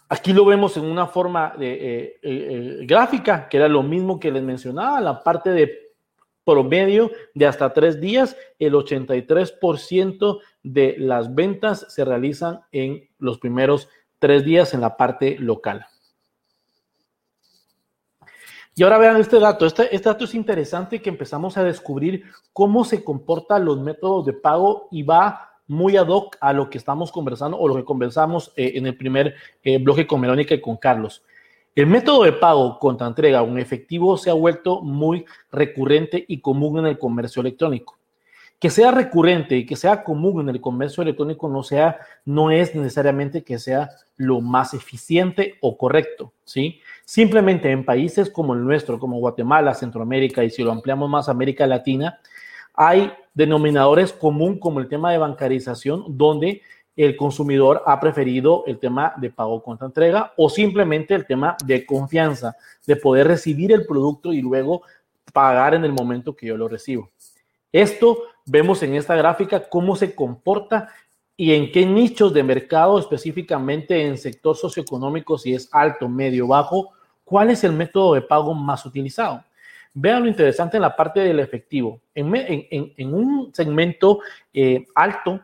S4: Aquí lo vemos en una forma de, eh, eh, eh, gráfica, que era lo mismo que les mencionaba, la parte de promedio de hasta tres días, el 83% de las ventas se realizan en los primeros tres días en la parte local. Y ahora vean este dato. Este, este, dato es interesante que empezamos a descubrir cómo se comportan los métodos de pago y va muy ad hoc a lo que estamos conversando o lo que conversamos eh, en el primer eh, bloque con Verónica y con Carlos. El método de pago contra entrega un efectivo se ha vuelto muy recurrente y común en el comercio electrónico. Que sea recurrente y que sea común en el comercio electrónico no, sea, no es necesariamente que sea lo más eficiente o correcto, ¿sí? Simplemente en países como el nuestro, como Guatemala, Centroamérica y si lo ampliamos más América Latina, hay denominadores común como el tema de bancarización, donde el consumidor ha preferido el tema de pago contra entrega o simplemente el tema de confianza, de poder recibir el producto y luego pagar en el momento que yo lo recibo. Esto vemos en esta gráfica cómo se comporta y en qué nichos de mercado, específicamente en sector socioeconómico, si es alto, medio, bajo, cuál es el método de pago más utilizado. Vean lo interesante en la parte del efectivo. En, un segmento eh, alto,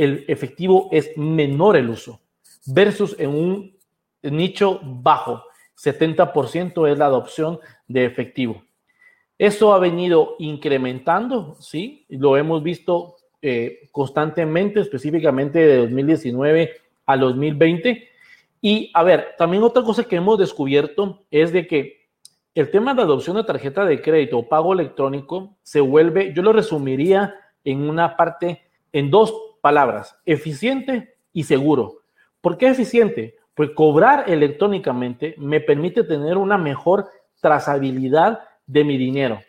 S4: el efectivo es menor el uso, versus en un nicho bajo, 70% es la adopción de efectivo. Esto ha venido incrementando, ¿sí? Lo hemos visto eh, constantemente, específicamente de 2019 a 2020. Y a ver, también otra cosa que hemos descubierto es de que el tema de adopción de tarjeta de crédito o pago electrónico se vuelve, yo lo resumiría en una parte, en dos palabras, eficiente y seguro. ¿Por qué eficiente? Pues cobrar electrónicamente me permite tener una mejor trazabilidad de mi dinero,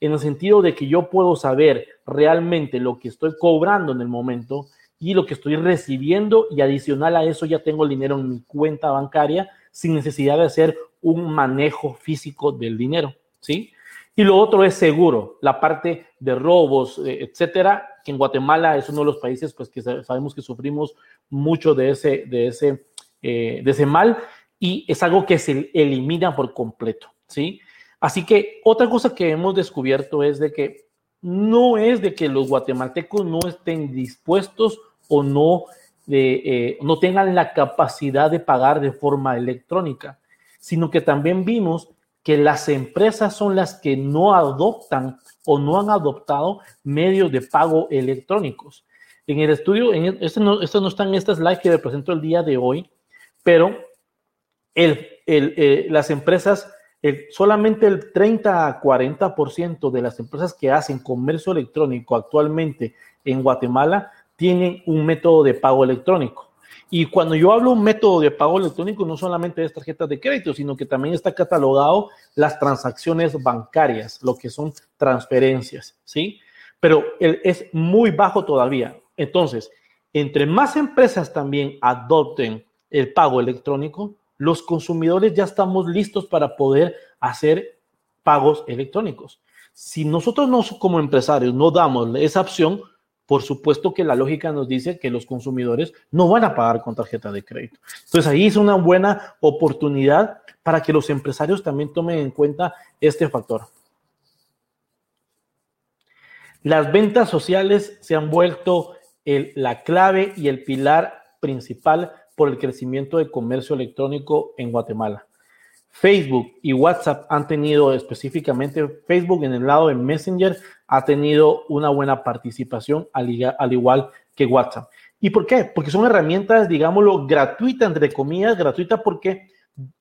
S4: en el sentido de que yo puedo saber realmente lo que estoy cobrando en el momento y lo que estoy recibiendo y adicional a eso ya tengo el dinero en mi cuenta bancaria sin necesidad de hacer un manejo físico del dinero, ¿sí? Y lo otro es seguro, la parte de robos, eh, etcétera, que en Guatemala es uno de los países pues que sabemos que sufrimos mucho de ese, de ese, eh, de ese mal y es algo que se elimina por completo, ¿sí? Así que otra cosa que hemos descubierto es de que no es de que los guatemaltecos no estén dispuestos o no, eh, no tengan la capacidad de pagar de forma electrónica, sino que también vimos que las empresas son las que no adoptan o no han adoptado medios de pago electrónicos. En el estudio, en este, no, este no está en esta slide que le presento el día de hoy, pero eh, las empresas, solamente el 30 a 40% de las empresas que hacen comercio electrónico actualmente en Guatemala tienen un método de pago electrónico. Y cuando yo hablo un método de pago electrónico, no solamente es tarjetas de crédito, sino que también está catalogado las transacciones bancarias, lo que son transferencias, ¿sí? Pero es muy bajo todavía. Entonces, entre más empresas también adopten el pago electrónico, los consumidores ya estamos listos para poder hacer pagos electrónicos. Si nosotros no, como empresarios no damos esa opción, por supuesto que la lógica nos dice que los consumidores no van a pagar con tarjeta de crédito. Entonces ahí es una buena oportunidad para que los empresarios también tomen en cuenta este factor. Las ventas sociales se han vuelto la clave y el pilar principal por el crecimiento del comercio electrónico en Guatemala. Facebook y WhatsApp han tenido específicamente, Facebook en el lado de Messenger ha tenido una buena participación al, igual que WhatsApp. ¿Y por qué? Porque son herramientas, digámoslo, gratuitas, entre comillas, gratuitas porque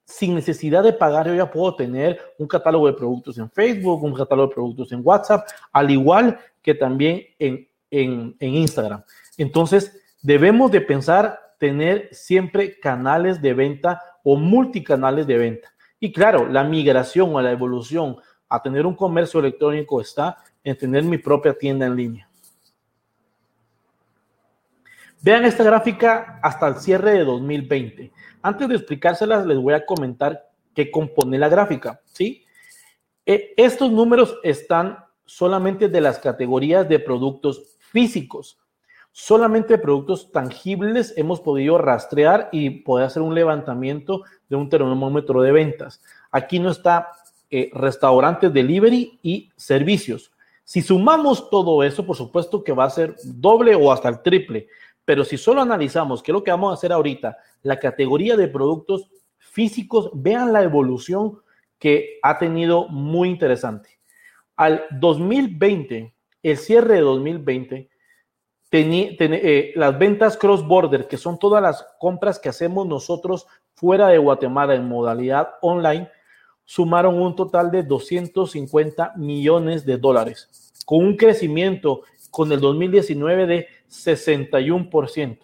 S4: sin necesidad de pagar yo ya puedo tener un catálogo de productos en Facebook, un catálogo de productos en WhatsApp, al igual que también en, en Instagram. Entonces, debemos de pensar tener siempre canales de venta o multicanales de venta. Y claro, la migración o la evolución a tener un comercio electrónico está en tener mi propia tienda en línea. Vean esta gráfica hasta el cierre de 2020. Antes de explicárselas, les voy a comentar qué compone la gráfica, ¿sí? E, estos números están solamente de las categorías de productos físicos. Solamente productos tangibles hemos podido rastrear y poder hacer un levantamiento de un termómetro de ventas. Aquí no está eh, restaurantes, delivery y servicios. Si sumamos todo eso, por supuesto que va a ser doble o hasta el triple. Pero si solo analizamos, qué es lo que vamos a hacer ahorita, la categoría de productos físicos, vean la evolución que ha tenido muy interesante. Al 2020, el cierre de 2020, eh, las ventas cross-border, que son todas las compras que hacemos nosotros fuera de Guatemala en modalidad online, sumaron un total de 250 millones de dólares, con un crecimiento con el 2019 de 61%.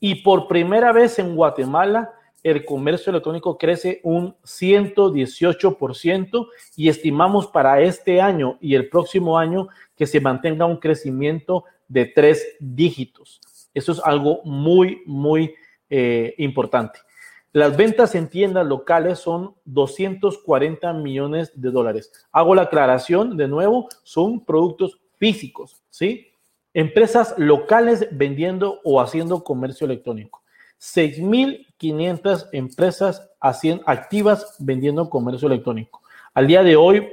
S4: Y por primera vez en Guatemala, el comercio electrónico crece un 118% y estimamos para este año y el próximo año que se mantenga un crecimiento de tres dígitos. Eso es algo muy, muy eh, importante. Las ventas en tiendas locales son 240 millones de dólares. Hago la aclaración de nuevo, son productos físicos, ¿sí? Empresas locales vendiendo o haciendo comercio electrónico. 6.500 empresas activas vendiendo comercio electrónico. Al día de hoy,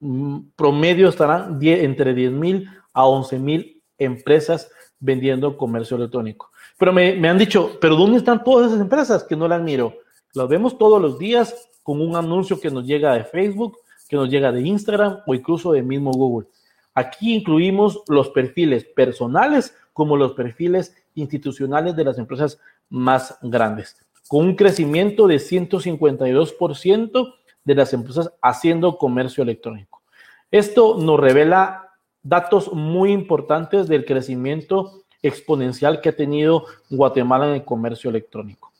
S4: mm, promedio estarán entre 10.000 a 11.000 empresas vendiendo comercio electrónico. Pero me, han dicho, pero ¿dónde están todas esas empresas que no las miro? Las vemos todos los días con un anuncio que nos llega de Facebook, que nos llega de Instagram o incluso de mismo Google. Aquí incluimos los perfiles personales como los perfiles institucionales de las empresas más grandes. con un crecimiento de 152% de las empresas haciendo comercio electrónico. Esto nos revela datos muy importantes del crecimiento exponencial que ha tenido Guatemala en el comercio electrónico.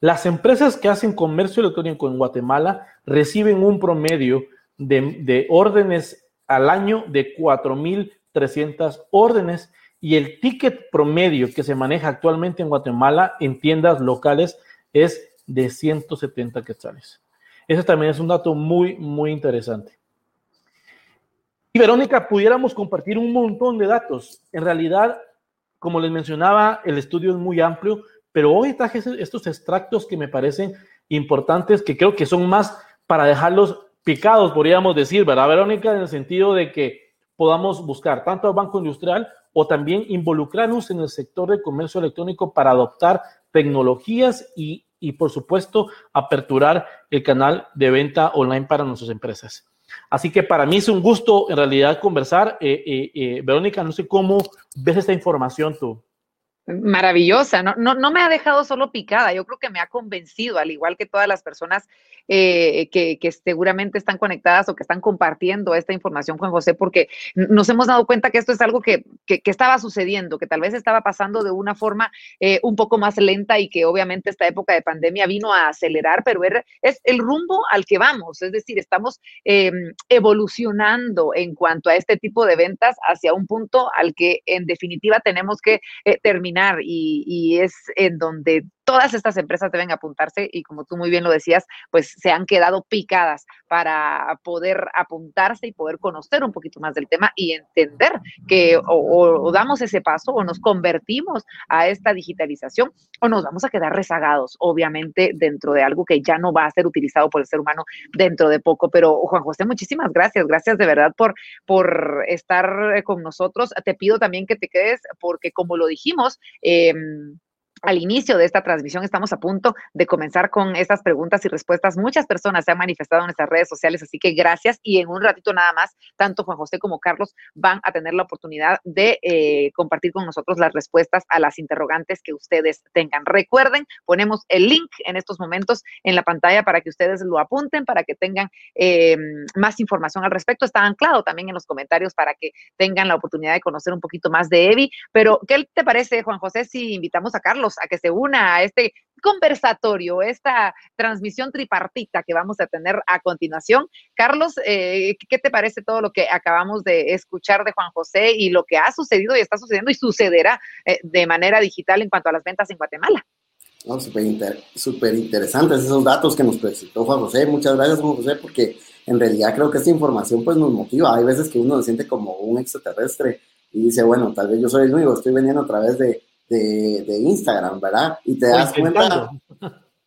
S4: Las empresas que hacen comercio electrónico en Guatemala reciben un promedio de, órdenes al año de 4.300 órdenes y el ticket promedio que se maneja actualmente en Guatemala en tiendas locales es de 170 quetzales. Ese también es un dato muy, muy interesante. Y Verónica, pudiéramos compartir un montón de datos. En realidad, como les mencionaba, el estudio es muy amplio, pero hoy traje estos extractos que me parecen importantes, que creo que son más para dejarlos picados, podríamos decir, ¿verdad, Verónica? En el sentido de que podamos buscar tanto al Banco Industrial o también involucrarnos en el sector de comercio electrónico para adoptar tecnologías y, y, por supuesto, aperturar el canal de venta online para nuestras empresas. Así que para mí es un gusto en realidad conversar. Eh, eh, eh, Verónica, no sé cómo ves esta información tú.
S1: Maravillosa, no, no, no me ha dejado solo picada, yo creo que me ha convencido, al igual que todas las personas eh, que, seguramente están conectadas o que están compartiendo esta información, Juan José, porque nos hemos dado cuenta que esto es algo que, estaba sucediendo, que tal vez estaba pasando de una forma eh, un poco más lenta y que obviamente esta época de pandemia vino a acelerar, pero es el rumbo al que vamos, es decir, estamos em, evolucionando en cuanto a este tipo de ventas hacia un punto al que en definitiva tenemos que eh, y, y es en donde todas estas empresas deben apuntarse y como tú muy bien lo decías, pues se han quedado picadas para poder apuntarse y poder conocer un poquito más del tema y entender que o, damos ese paso o nos convertimos a esta digitalización o nos vamos a quedar rezagados, obviamente, dentro de algo que ya no va a ser utilizado por el ser humano dentro de poco. Pero Juan José, muchísimas gracias, gracias de verdad por, por estar con nosotros. Te pido también que te quedes porque como lo dijimos, eh, al inicio de esta transmisión estamos a punto de comenzar con estas preguntas y respuestas. Muchas personas se han manifestado en nuestras redes sociales, así que gracias. Y en un ratito nada más, tanto Juan José como Carlos van a tener la oportunidad de eh, compartir con nosotros las respuestas a las interrogantes que ustedes tengan. Recuerden, ponemos el link en estos momentos en la pantalla para que ustedes lo apunten, para que tengan eh, más información al respecto. Está anclado también en los comentarios para que tengan la oportunidad de conocer un poquito más de Evi. Pero, ¿qué te parece, Juan José, si invitamos a Carlos? A que se una a este conversatorio, esta transmisión tripartita que vamos a tener a continuación. Carlos, eh, ¿qué te parece todo lo que acabamos de escuchar de Juan José y lo que ha sucedido y está sucediendo y sucederá eh, de manera digital en cuanto a las ventas en Guatemala?
S2: No, súper interesantes esos datos que nos presentó Juan José. Muchas gracias, Juan José, porque en realidad creo que esta información pues nos motiva. Hay veces que uno se siente como un extraterrestre y dice, bueno, tal vez yo soy el único, estoy vendiendo a través de, de, Instagram, ¿verdad? Y te das cuenta,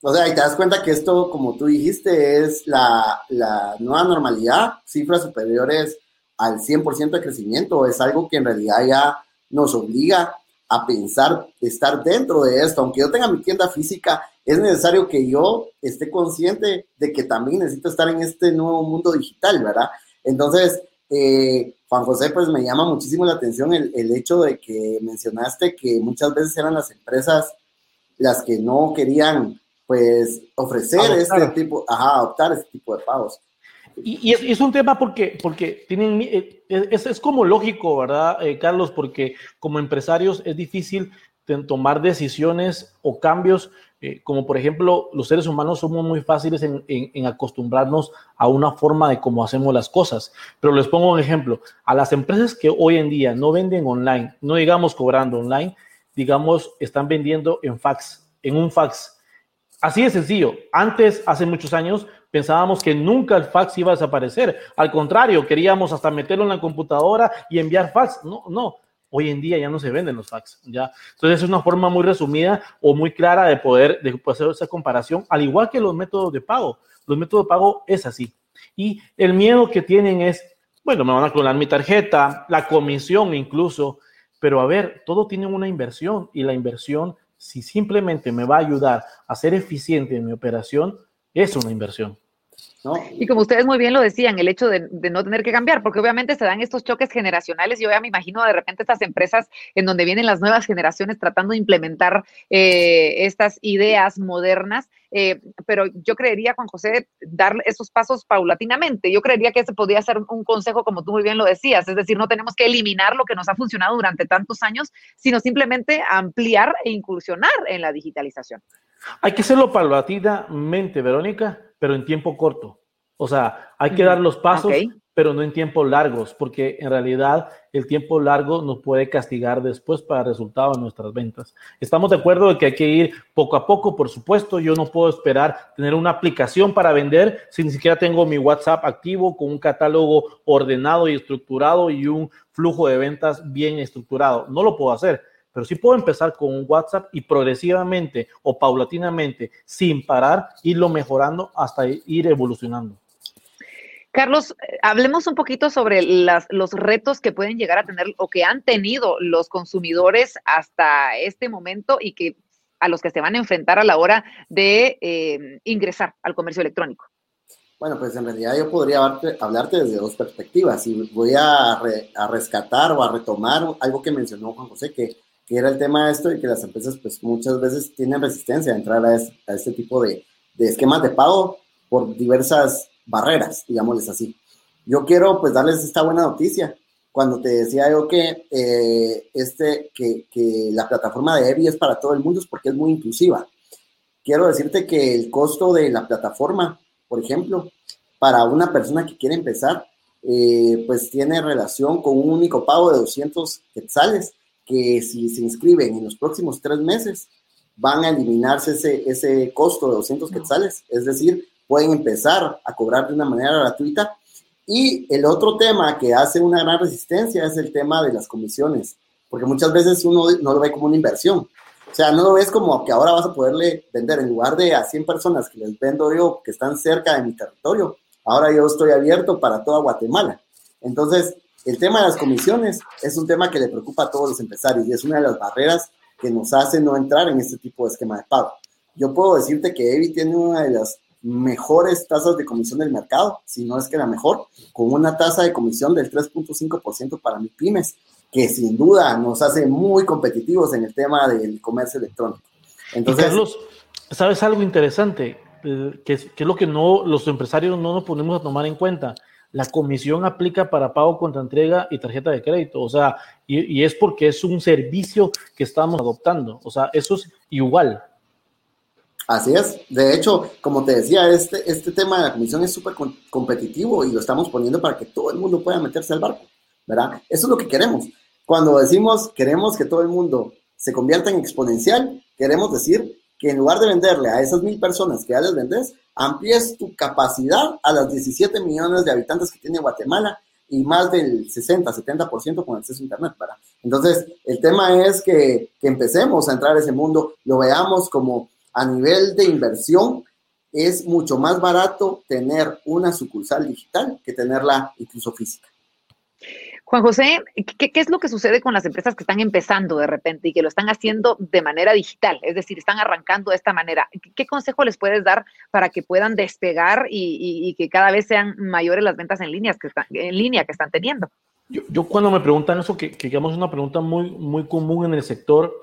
S2: o sea, y te das cuenta que esto, como tú dijiste, es la, la nueva normalidad, cifras superiores al 100% de crecimiento, es algo que en realidad ya nos obliga a pensar estar dentro de esto. Aunque yo tenga mi tienda física, es necesario que yo esté consciente de que también necesito estar en este nuevo mundo digital, ¿verdad? Entonces, eh, Juan José, pues me llama muchísimo la atención el, el, hecho de que mencionaste que muchas veces eran las empresas las que no querían, pues, ofrecer este tipo, ajá, adoptar este tipo de pagos.
S4: Y, y es, un tema porque, porque tienen, eh, es, es como lógico, ¿verdad, eh, Carlos? Porque como empresarios es difícil tomar decisiones o cambios eh, como por ejemplo, los seres humanos somos muy fáciles en, acostumbrarnos a una forma de cómo hacemos las cosas. Pero les pongo un ejemplo. A las empresas que hoy en día no venden online, no digamos cobrando online, digamos, están vendiendo en fax, en un fax. Así de sencillo. Antes, hace muchos años, pensábamos que nunca el fax iba a desaparecer. Al contrario, queríamos hasta meterlo en la computadora y enviar fax. No, no. Hoy en día ya no se venden los fax, ¿ya? Entonces es una forma muy resumida o muy clara de poder, de hacer esa comparación, al igual que los métodos de pago. Los métodos de pago es así. Y el miedo que tienen es, bueno, me van a clonar mi tarjeta, la comisión incluso, pero a ver, todo tiene una inversión y la inversión, si simplemente me va a ayudar a ser eficiente en mi operación, es una inversión.
S1: Y como ustedes muy bien lo decían, el hecho de, no tener que cambiar, porque obviamente se dan estos choques generacionales. Yo ya me imagino de repente estas empresas en donde vienen las nuevas generaciones tratando de implementar eh, estas ideas modernas. Eh, pero yo creería, Juan José, dar esos pasos paulatinamente. Yo creería que ese podría ser un consejo, como tú muy bien lo decías, es decir, no tenemos que eliminar lo que nos ha funcionado durante tantos años, sino simplemente ampliar e incursionar en la digitalización.
S4: Hay que hacerlo paulatinamente, Verónica, pero en tiempo corto. O sea, hay que dar los pasos, pero no en tiempos largos, porque en realidad el tiempo largo nos puede castigar después para el resultado de nuestras ventas. Estamos de acuerdo de que hay que ir poco a poco, por supuesto. Yo no puedo esperar tener una aplicación para vender si ni siquiera tengo mi WhatsApp activo con un catálogo ordenado y estructurado y un flujo de ventas bien estructurado. No lo puedo hacer pero sí puedo empezar con un WhatsApp y progresivamente o paulatinamente, sin parar, irlo mejorando hasta ir evolucionando.
S1: Carlos, hablemos un poquito sobre los retos que pueden llegar a tener o que han tenido los consumidores hasta este momento y que a los que se van a enfrentar a la hora de eh, ingresar al comercio electrónico.
S2: Bueno, pues en realidad yo podría hablarte, desde dos perspectivas y voy a, a, rescatar o a retomar algo que mencionó Juan José, que que era el tema de esto y que las empresas pues muchas veces tienen resistencia a entrar a, este tipo de, esquemas de pago por diversas barreras, digámosles así. Yo quiero pues darles esta buena noticia. Cuando te decía yo que, eh, este, que la plataforma de EBI es para todo el mundo es porque es muy inclusiva. Quiero decirte que el costo de la plataforma, por ejemplo, para una persona que quiere empezar, eh, pues tiene relación con un único pago de 200 quetzales que si se inscriben en los próximos tres meses, van a eliminarse ese, ese costo de 200 quetzales, es decir, pueden empezar a cobrar de una manera gratuita. Y el otro tema que hace una gran resistencia es el tema de las comisiones, porque muchas veces uno no lo ve como una inversión. O sea, no lo ves como que ahora vas a poderle vender en lugar de a 100 personas que les vendo yo que están cerca de mi territorio. Ahora yo estoy abierto para toda Guatemala. Entonces, el tema de las comisiones es un tema que le preocupa a todos los empresarios y es una de las barreras que nos hace no entrar en este tipo de esquema de pago. Yo puedo decirte que Evi tiene una de las mejores tasas de comisión del mercado, si no es que la mejor, con una tasa de comisión del 3.5% para mis pymes, que sin duda nos hace muy competitivos en el tema del comercio electrónico.
S4: Entonces, Carlos, ¿sabes algo interesante? Eh, que, es, que es lo que no, los empresarios no nos ponemos a tomar en cuenta la comisión aplica para pago contra entrega y tarjeta de crédito. O sea, y, es porque es un servicio que estamos adoptando. O sea, eso es igual.
S2: Así es. De hecho, como te decía, este, este tema de la comisión es súper competitivo y lo estamos poniendo para que todo el mundo pueda meterse al barco, ¿verdad? Eso es lo que queremos. Cuando decimos queremos que todo el mundo se convierta en exponencial, queremos decir que en lugar de venderle a esas mil personas que ya les vendes, amplíes tu capacidad a las 17 millones de habitantes que tiene Guatemala y más del 60, 70% con acceso a Internet. ¿verdad? Entonces, el tema es que, que empecemos a entrar a ese mundo, lo veamos como a nivel de inversión, es mucho más barato tener una sucursal digital que tenerla incluso física.
S1: Juan José, ¿qué, es lo que sucede con las empresas que están empezando de repente y que lo están haciendo de manera digital? Es decir, están arrancando de esta manera. ¿Qué, consejo les puedes dar para que puedan despegar y, que cada vez sean mayores las ventas en, líneas que están, en línea que están teniendo?
S4: Yo, cuando me preguntan eso, que, que digamos una pregunta muy, muy común en el sector,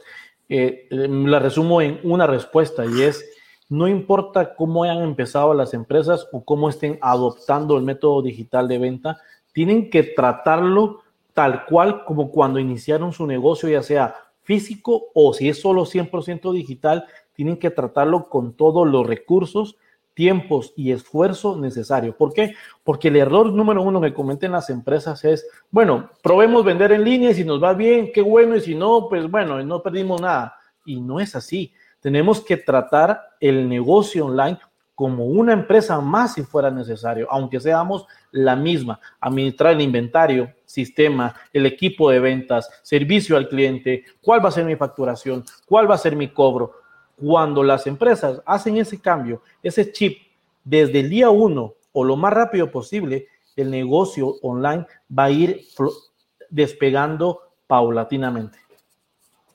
S4: eh, la resumo en una respuesta y es, no importa cómo hayan empezado las empresas o cómo estén adoptando el método digital de venta, tienen que tratarlo tal cual como cuando iniciaron su negocio, ya sea físico o si es solo 100% digital, tienen que tratarlo con todos los recursos, tiempos y esfuerzo necesario. ¿Por qué? Porque el error número uno que cometen las empresas es, bueno, probemos vender en línea y si nos va bien, qué bueno, y si no, pues bueno, no perdimos nada. Y no es así. Tenemos que tratar el negocio online como una empresa más si fuera necesario, aunque seamos la misma, administrar el inventario, sistema, el equipo de ventas, servicio al cliente, cuál va a ser mi facturación, cuál va a ser mi cobro. Cuando las empresas hacen ese cambio, ese chip, desde el día uno o lo más rápido posible, el negocio online va a ir despegando paulatinamente.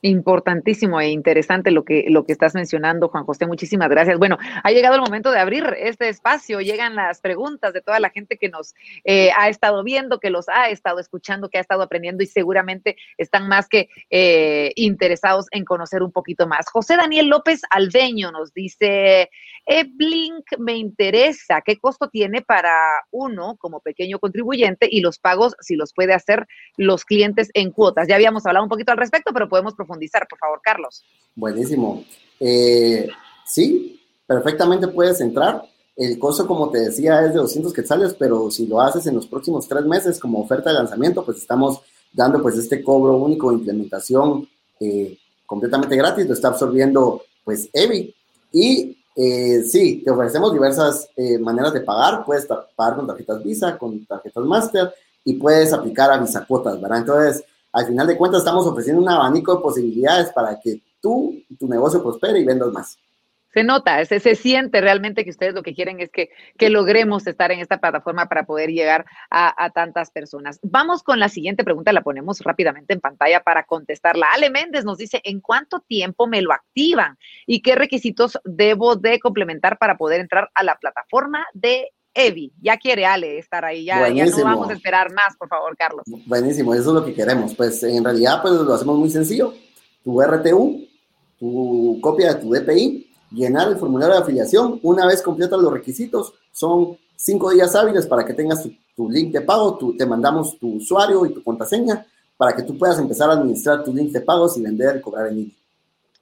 S1: Importantísimo e interesante lo que, lo que estás mencionando, Juan José. Muchísimas gracias. Bueno, ha llegado el momento de abrir este espacio. Llegan las preguntas de toda la gente que nos eh, ha estado viendo, que los ha estado escuchando, que ha estado aprendiendo y seguramente están más que eh, interesados en conocer un poquito más. José Daniel López Aldeño nos dice, Blink me interesa, ¿qué costo tiene para uno como pequeño contribuyente y los pagos si los puede hacer los clientes en cuotas? Ya habíamos hablado un poquito al respecto, pero podemos profundizar, por favor, Carlos.
S2: Buenísimo. Eh, sí, perfectamente puedes entrar. El costo, como te decía, es de 200 quetzales, pero si lo haces en los próximos tres meses como oferta de lanzamiento, pues estamos dando pues este cobro único de implementación eh, completamente gratis, lo está absorbiendo pues EVI. Y eh, sí, te ofrecemos diversas maneras de pagar, puedes pagar con tarjetas Visa, con tarjetas Master y puedes aplicar a Visa Cuotas, ¿verdad? Entonces, al final de cuentas estamos ofreciendo un abanico de posibilidades para que tú tu negocio prospere y vendas más.
S1: Se nota, se, se siente realmente que ustedes lo que quieren es que, que logremos estar en esta plataforma para poder llegar a, a, tantas personas. Vamos con la siguiente pregunta, la ponemos rápidamente en pantalla para contestarla. Ale Méndez nos dice, ¿en cuánto tiempo me lo activan? ¿Y qué requisitos debo de complementar para poder entrar a la plataforma de Evi. Ya quiere Ale estar ahí, ya, no vamos a esperar más, por favor, Carlos.
S2: Buenísimo, eso es lo que queremos. Pues en realidad pues lo hacemos muy sencillo. Tu RTU, tu copia de tu DPI, llenar el formulario de afiliación. Una vez completas los requisitos, son cinco días hábiles para que tengas tu, link de pago, te mandamos tu usuario y tu contraseña para que tú puedas empezar a administrar tu link de pagos y vender y cobrar en línea.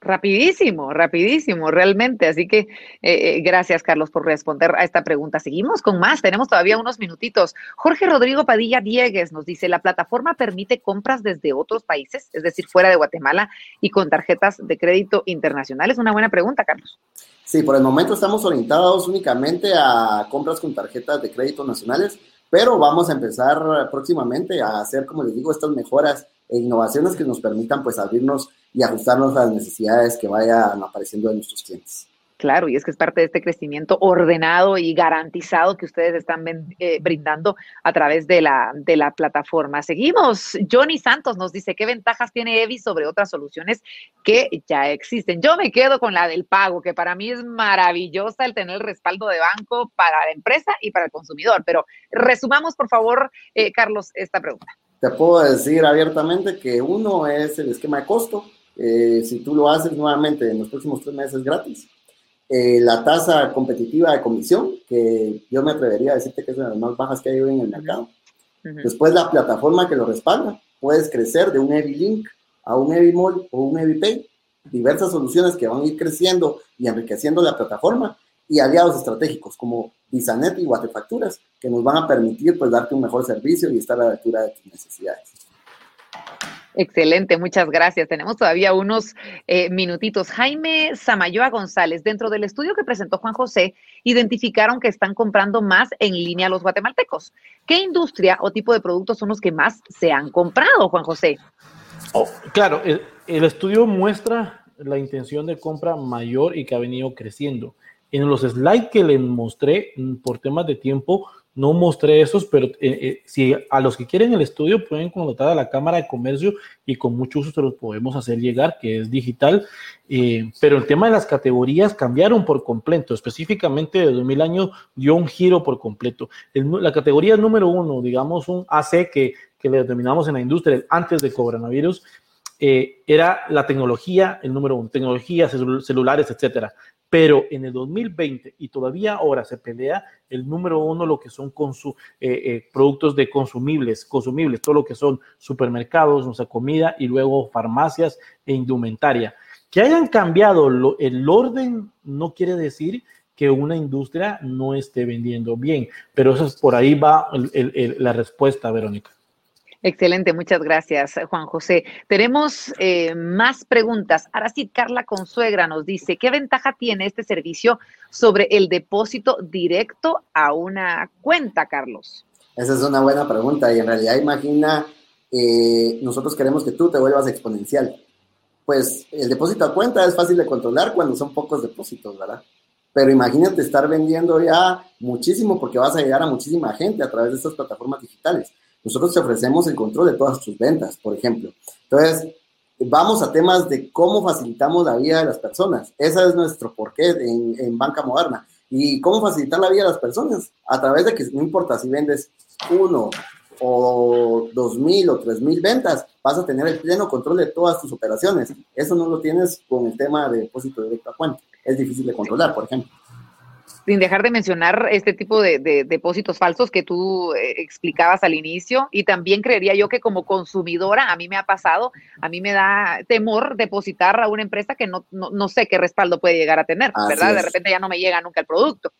S1: Rapidísimo, rapidísimo, realmente. Así que eh, eh, gracias, Carlos, por responder a esta pregunta. Seguimos con más, tenemos todavía unos minutitos. Jorge Rodrigo Padilla Diegues nos dice, ¿la plataforma permite compras desde otros países, es decir, fuera de Guatemala y con tarjetas de crédito internacionales? Una buena pregunta, Carlos.
S2: Sí, por el momento estamos orientados únicamente a compras con tarjetas de crédito nacionales, pero vamos a empezar próximamente a hacer, como les digo, estas mejoras e innovaciones que nos permitan pues abrirnos y ajustarnos a las necesidades que vayan apareciendo de nuestros clientes.
S1: Claro, y es que es parte de este crecimiento ordenado y garantizado que ustedes están eh, brindando a través de la, de la plataforma. Seguimos. Johnny Santos nos dice, ¿qué ventajas tiene Evi sobre otras soluciones que ya existen? Yo me quedo con la del pago, que para mí es maravillosa el tener el respaldo de banco para la empresa y para el consumidor. Pero resumamos, por favor, eh, Carlos, esta pregunta.
S2: Te puedo decir abiertamente que uno es el esquema de costo. Eh, si tú lo haces nuevamente en los próximos tres meses gratis eh, la tasa competitiva de comisión, que yo me atrevería a decirte que es una de las más bajas que hay hoy en el mercado. Después la plataforma que lo respalda, puedes crecer de un Link a un Mall o un Pay, diversas soluciones que van a ir creciendo y enriqueciendo la plataforma y aliados estratégicos como Visanet y Guatefacturas que nos van a permitir pues darte un mejor servicio y estar a la altura de tus necesidades.
S1: Excelente, muchas gracias. Tenemos todavía unos eh, minutitos. Jaime Samayoa González, dentro del estudio que presentó Juan José, identificaron que están comprando más en línea los guatemaltecos. ¿Qué industria o tipo de productos son los que más se han comprado, Juan José?
S4: Oh, claro, el, el estudio muestra la intención de compra mayor y que ha venido creciendo. En los slides que les mostré, mm, por temas de tiempo, no mostré esos, pero eh, eh, si a los que quieren el estudio pueden contratar a la Cámara de Comercio y con mucho uso se los podemos hacer llegar, que es digital. Eh, pero el tema de las categorías cambiaron por completo, específicamente de 2000 años dio un giro por completo. la categoría número uno, digamos un AC que, que le determinamos en la industria antes de coronavirus, era la tecnología, el número uno, tecnologías, celulares, etcétera pero en el 2020 y todavía ahora se pelea el número uno lo que son con su, eh, eh, productos de consumibles, consumibles, todo lo que son supermercados, nuestra comida y luego farmacias e indumentaria. Que hayan cambiado el orden no quiere decir que una industria no esté vendiendo bien, pero eso es, por ahí va la respuesta, Verónica.
S1: Excelente, muchas gracias, Juan José. Tenemos eh, más preguntas. Ahora sí, Carla Consuegra nos dice, ¿qué ventaja tiene este servicio sobre el depósito directo a una cuenta, Carlos?
S2: Esa es una buena pregunta y en realidad imagina, eh, nosotros queremos que tú te vuelvas exponencial. Pues el depósito a cuenta es fácil de controlar cuando son pocos depósitos, ¿verdad? Pero imagínate estar vendiendo ya muchísimo porque vas a llegar a muchísima gente a través de estas plataformas digitales nosotros te ofrecemos el control de todas tus ventas, por ejemplo. Entonces, vamos a temas de cómo facilitamos la vida de las personas. Ese es nuestro porqué en, en Banca Moderna. ¿Y cómo facilitar la vida de las personas? A través de que no importa si vendes uno o dos mil o tres mil ventas, vas a tener el pleno control de todas tus operaciones. Eso no lo tienes con el tema de depósito directo a cuenta. Es difícil de controlar, por ejemplo
S1: sin dejar de mencionar este tipo de, depósitos falsos que tú eh, explicabas al inicio. Y también creería yo que como consumidora, a mí me ha pasado, a mí me da temor depositar a una empresa que no, no, sé qué respaldo puede llegar a tener, ¿verdad? De repente ya no me llega nunca el producto.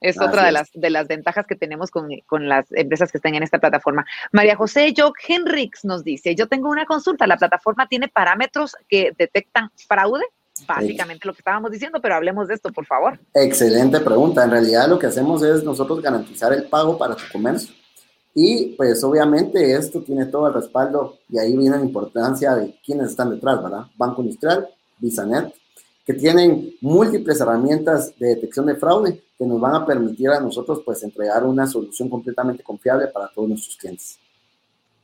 S1: Es otra de las, de las ventajas que tenemos con, con, las empresas que están en esta plataforma. María José Jock Henrix nos dice, yo tengo una consulta, ¿la plataforma tiene parámetros que detectan fraude? Básicamente lo que estábamos diciendo, pero hablemos de esto, por favor.
S2: Excelente pregunta. En realidad lo que hacemos es nosotros garantizar el pago para tu comercio. Y pues obviamente esto tiene todo el respaldo y ahí viene la importancia de quiénes están detrás, ¿verdad? Banco Industrial, VisaNet, que tienen múltiples herramientas de detección de fraude que nos van a permitir a nosotros pues entregar una solución completamente confiable para todos nuestros clientes.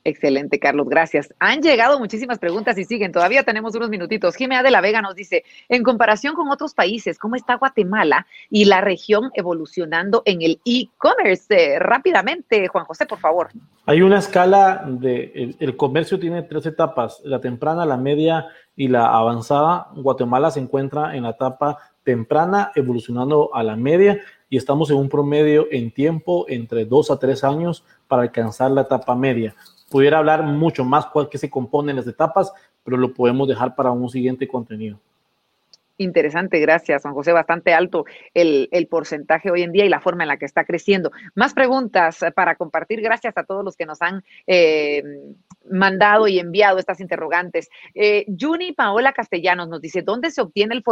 S1: Excelente, Carlos, gracias. Han llegado muchísimas preguntas y siguen, todavía tenemos unos minutitos. Jimena de la Vega nos dice, en comparación con otros países, ¿cómo está Guatemala y la región evolucionando en el e-commerce? rápidamente, Juan José, por favor.
S4: Hay una escala de, el, comercio tiene tres etapas, la temprana, la media y la avanzada. Guatemala se encuentra en la etapa temprana, evolucionando a la media y estamos en un promedio en tiempo entre dos a tres años para alcanzar la etapa media pudiera hablar mucho más cuál que se componen las etapas, pero lo podemos dejar para un siguiente contenido.
S1: Interesante, gracias, Juan José. Bastante alto el, porcentaje hoy en día y la forma en la que está creciendo. Más preguntas para compartir. Gracias a todos los que nos han eh, mandado y enviado estas interrogantes. Eh, Juni Paola Castellanos nos dice, ¿dónde se obtiene el,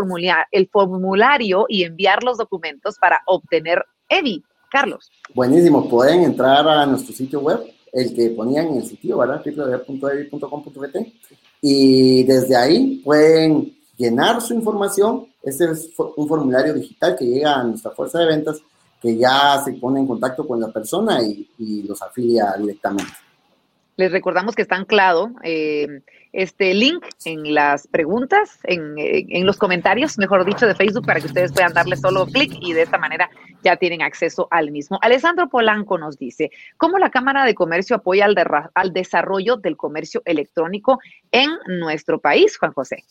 S1: el formulario y enviar los documentos para obtener EVI? Carlos.
S2: Buenísimo, pueden entrar a nuestro sitio web el que ponían en el sitio, ¿verdad? www.evi.com.pt y desde ahí pueden llenar su información. Este es un formulario digital que llega a nuestra fuerza de ventas que ya se pone en contacto con la persona y los afilia directamente.
S1: Les recordamos que está anclado eh, este link en las preguntas, en, eh, en, los comentarios, mejor dicho, de Facebook, para que ustedes puedan darle solo clic y de esta manera ya tienen acceso al mismo. Alessandro Polanco nos dice, ¿cómo la Cámara de Comercio apoya al, al desarrollo del comercio electrónico en nuestro país, Juan José?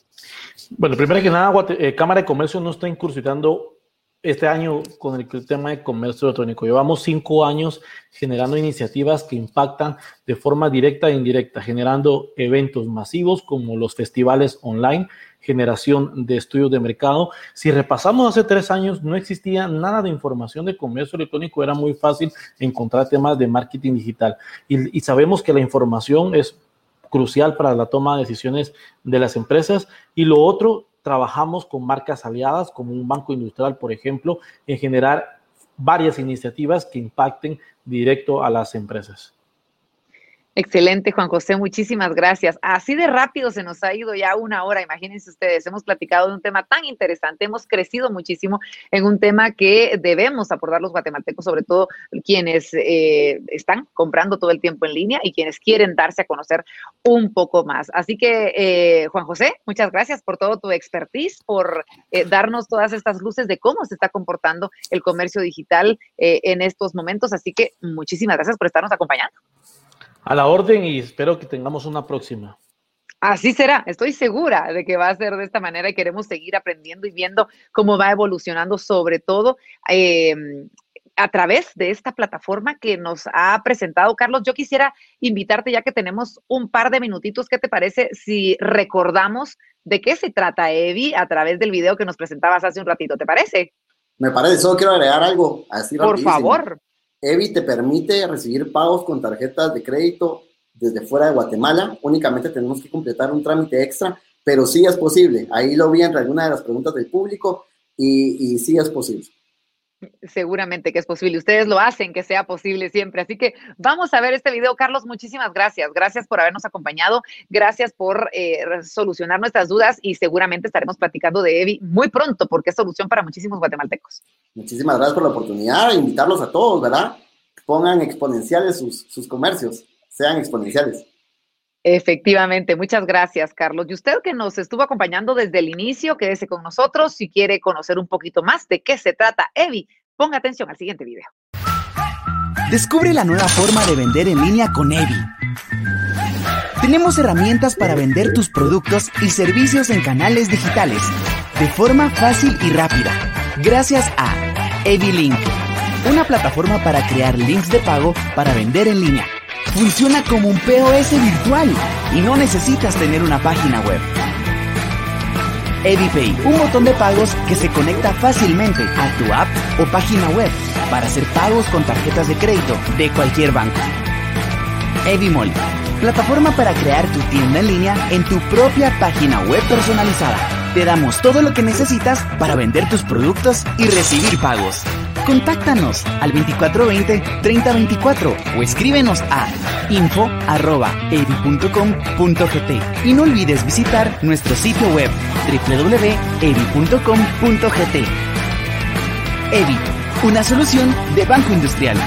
S4: Bueno, primero que nada, eh, Cámara de Comercio no está incursionando este año con el tema de comercio electrónico. Llevamos cinco años generando iniciativas que impactan de forma directa e indirecta, generando eventos masivos como los festivales online, generación de estudios de mercado. Si repasamos hace tres años, no existía nada de información de comercio electrónico, era muy fácil encontrar temas de marketing digital. Y, sabemos que la información es crucial para la toma de decisiones de las empresas. Y lo otro, trabajamos con marcas aliadas, como un banco industrial, por ejemplo, en generar varias iniciativas que impacten directo a las empresas.
S1: Excelente, Juan José, muchísimas gracias. Así de rápido se nos ha ido ya una hora, imagínense ustedes, hemos platicado de un tema tan interesante, hemos crecido muchísimo en un tema que debemos abordar los guatemaltecos, sobre todo quienes eh, están comprando todo el tiempo en línea y quienes quieren darse a conocer un poco más. Así que, eh, Juan José, muchas gracias por todo tu expertise, por eh, darnos todas estas luces de cómo se está comportando el comercio digital en estos momentos. Así que muchísimas gracias por estarnos acompañando.
S4: A la orden y espero que tengamos una próxima.
S1: Así será, estoy segura de que va a ser de esta manera y queremos seguir aprendiendo y viendo cómo va evolucionando, sobre todo eh, a través de esta plataforma que nos ha presentado Carlos. Yo quisiera invitarte, ya que tenemos un par de minutitos, ¿qué te parece si recordamos de qué se trata Evi a través del video que nos presentabas hace un ratito? ¿Te parece?
S2: Me parece, solo quiero agregar algo. Así
S1: Por favor.
S2: EVI te permite recibir pagos con tarjetas de crédito desde fuera de Guatemala. Únicamente tenemos que completar un trámite extra, pero sí es posible. Ahí lo vi en alguna de las preguntas del público y, y sí es posible.
S1: Seguramente que es posible. Ustedes lo hacen que sea posible siempre. Así que vamos a ver este video. Carlos, muchísimas gracias. Gracias por habernos acompañado. Gracias por eh, solucionar nuestras dudas y seguramente estaremos platicando de Evi muy pronto porque es solución para muchísimos guatemaltecos.
S2: Muchísimas gracias por la oportunidad. Invitarlos a todos, ¿verdad? Pongan exponenciales sus, sus comercios. Sean exponenciales.
S1: Efectivamente, muchas gracias, Carlos. Y usted que nos estuvo acompañando desde el inicio, quédese con nosotros. Si quiere conocer un poquito más de qué se trata Evi, ponga atención al siguiente video.
S3: Descubre la nueva forma de vender en línea con Evi. Tenemos herramientas para vender tus productos y servicios en canales digitales de forma fácil y rápida, gracias a EviLink, una plataforma para crear links de pago para vender en línea funciona como un POS virtual y no necesitas tener una página web. EdiPay, un botón de pagos que se conecta fácilmente a tu app o página web para hacer pagos con tarjetas de crédito de cualquier banco. Edimall, plataforma para crear tu tienda en línea en tu propia página web personalizada. Te damos todo lo que necesitas para vender tus productos y recibir pagos. Contáctanos al 2420-3024 o escríbenos a info.evi.com.gt y no olvides visitar nuestro sitio web www.evi.com.gt. Evi, una solución de Banco Industrial.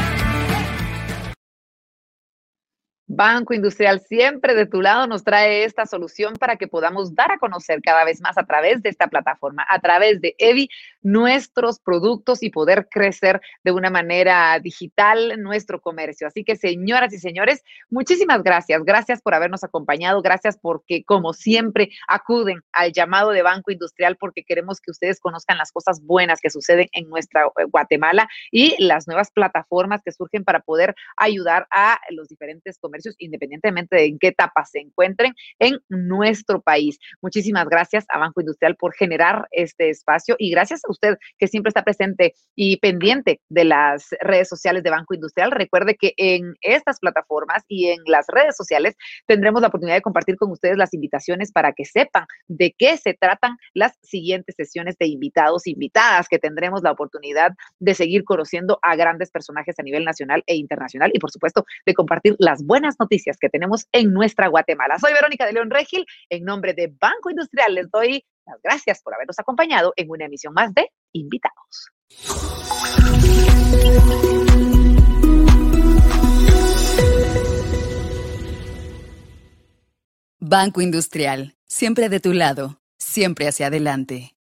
S1: Banco Industrial siempre de tu lado nos trae esta solución para que podamos dar a conocer cada vez más a través de esta plataforma, a través de Evi, nuestros productos y poder crecer de una manera digital nuestro comercio. Así que, señoras y señores, muchísimas gracias. Gracias por habernos acompañado. Gracias porque, como siempre, acuden al llamado de Banco Industrial porque queremos que ustedes conozcan las cosas buenas que suceden en nuestra eh, Guatemala y las nuevas plataformas que surgen para poder ayudar a los diferentes comercios independientemente de en qué etapa se encuentren en nuestro país. Muchísimas gracias a Banco Industrial por generar este espacio y gracias a usted que siempre está presente y pendiente de las redes sociales de Banco Industrial. Recuerde que en estas plataformas y en las redes sociales tendremos la oportunidad de compartir con ustedes las invitaciones para que sepan de qué se tratan las siguientes sesiones de invitados, invitadas, que tendremos la oportunidad de seguir conociendo a grandes personajes a nivel nacional e internacional y por supuesto de compartir las buenas noticias que tenemos en nuestra Guatemala. Soy Verónica de León Regil. En nombre de Banco Industrial les doy gracias por habernos acompañado en una emisión más de Invitados.
S5: Banco Industrial, siempre de tu lado, siempre hacia adelante.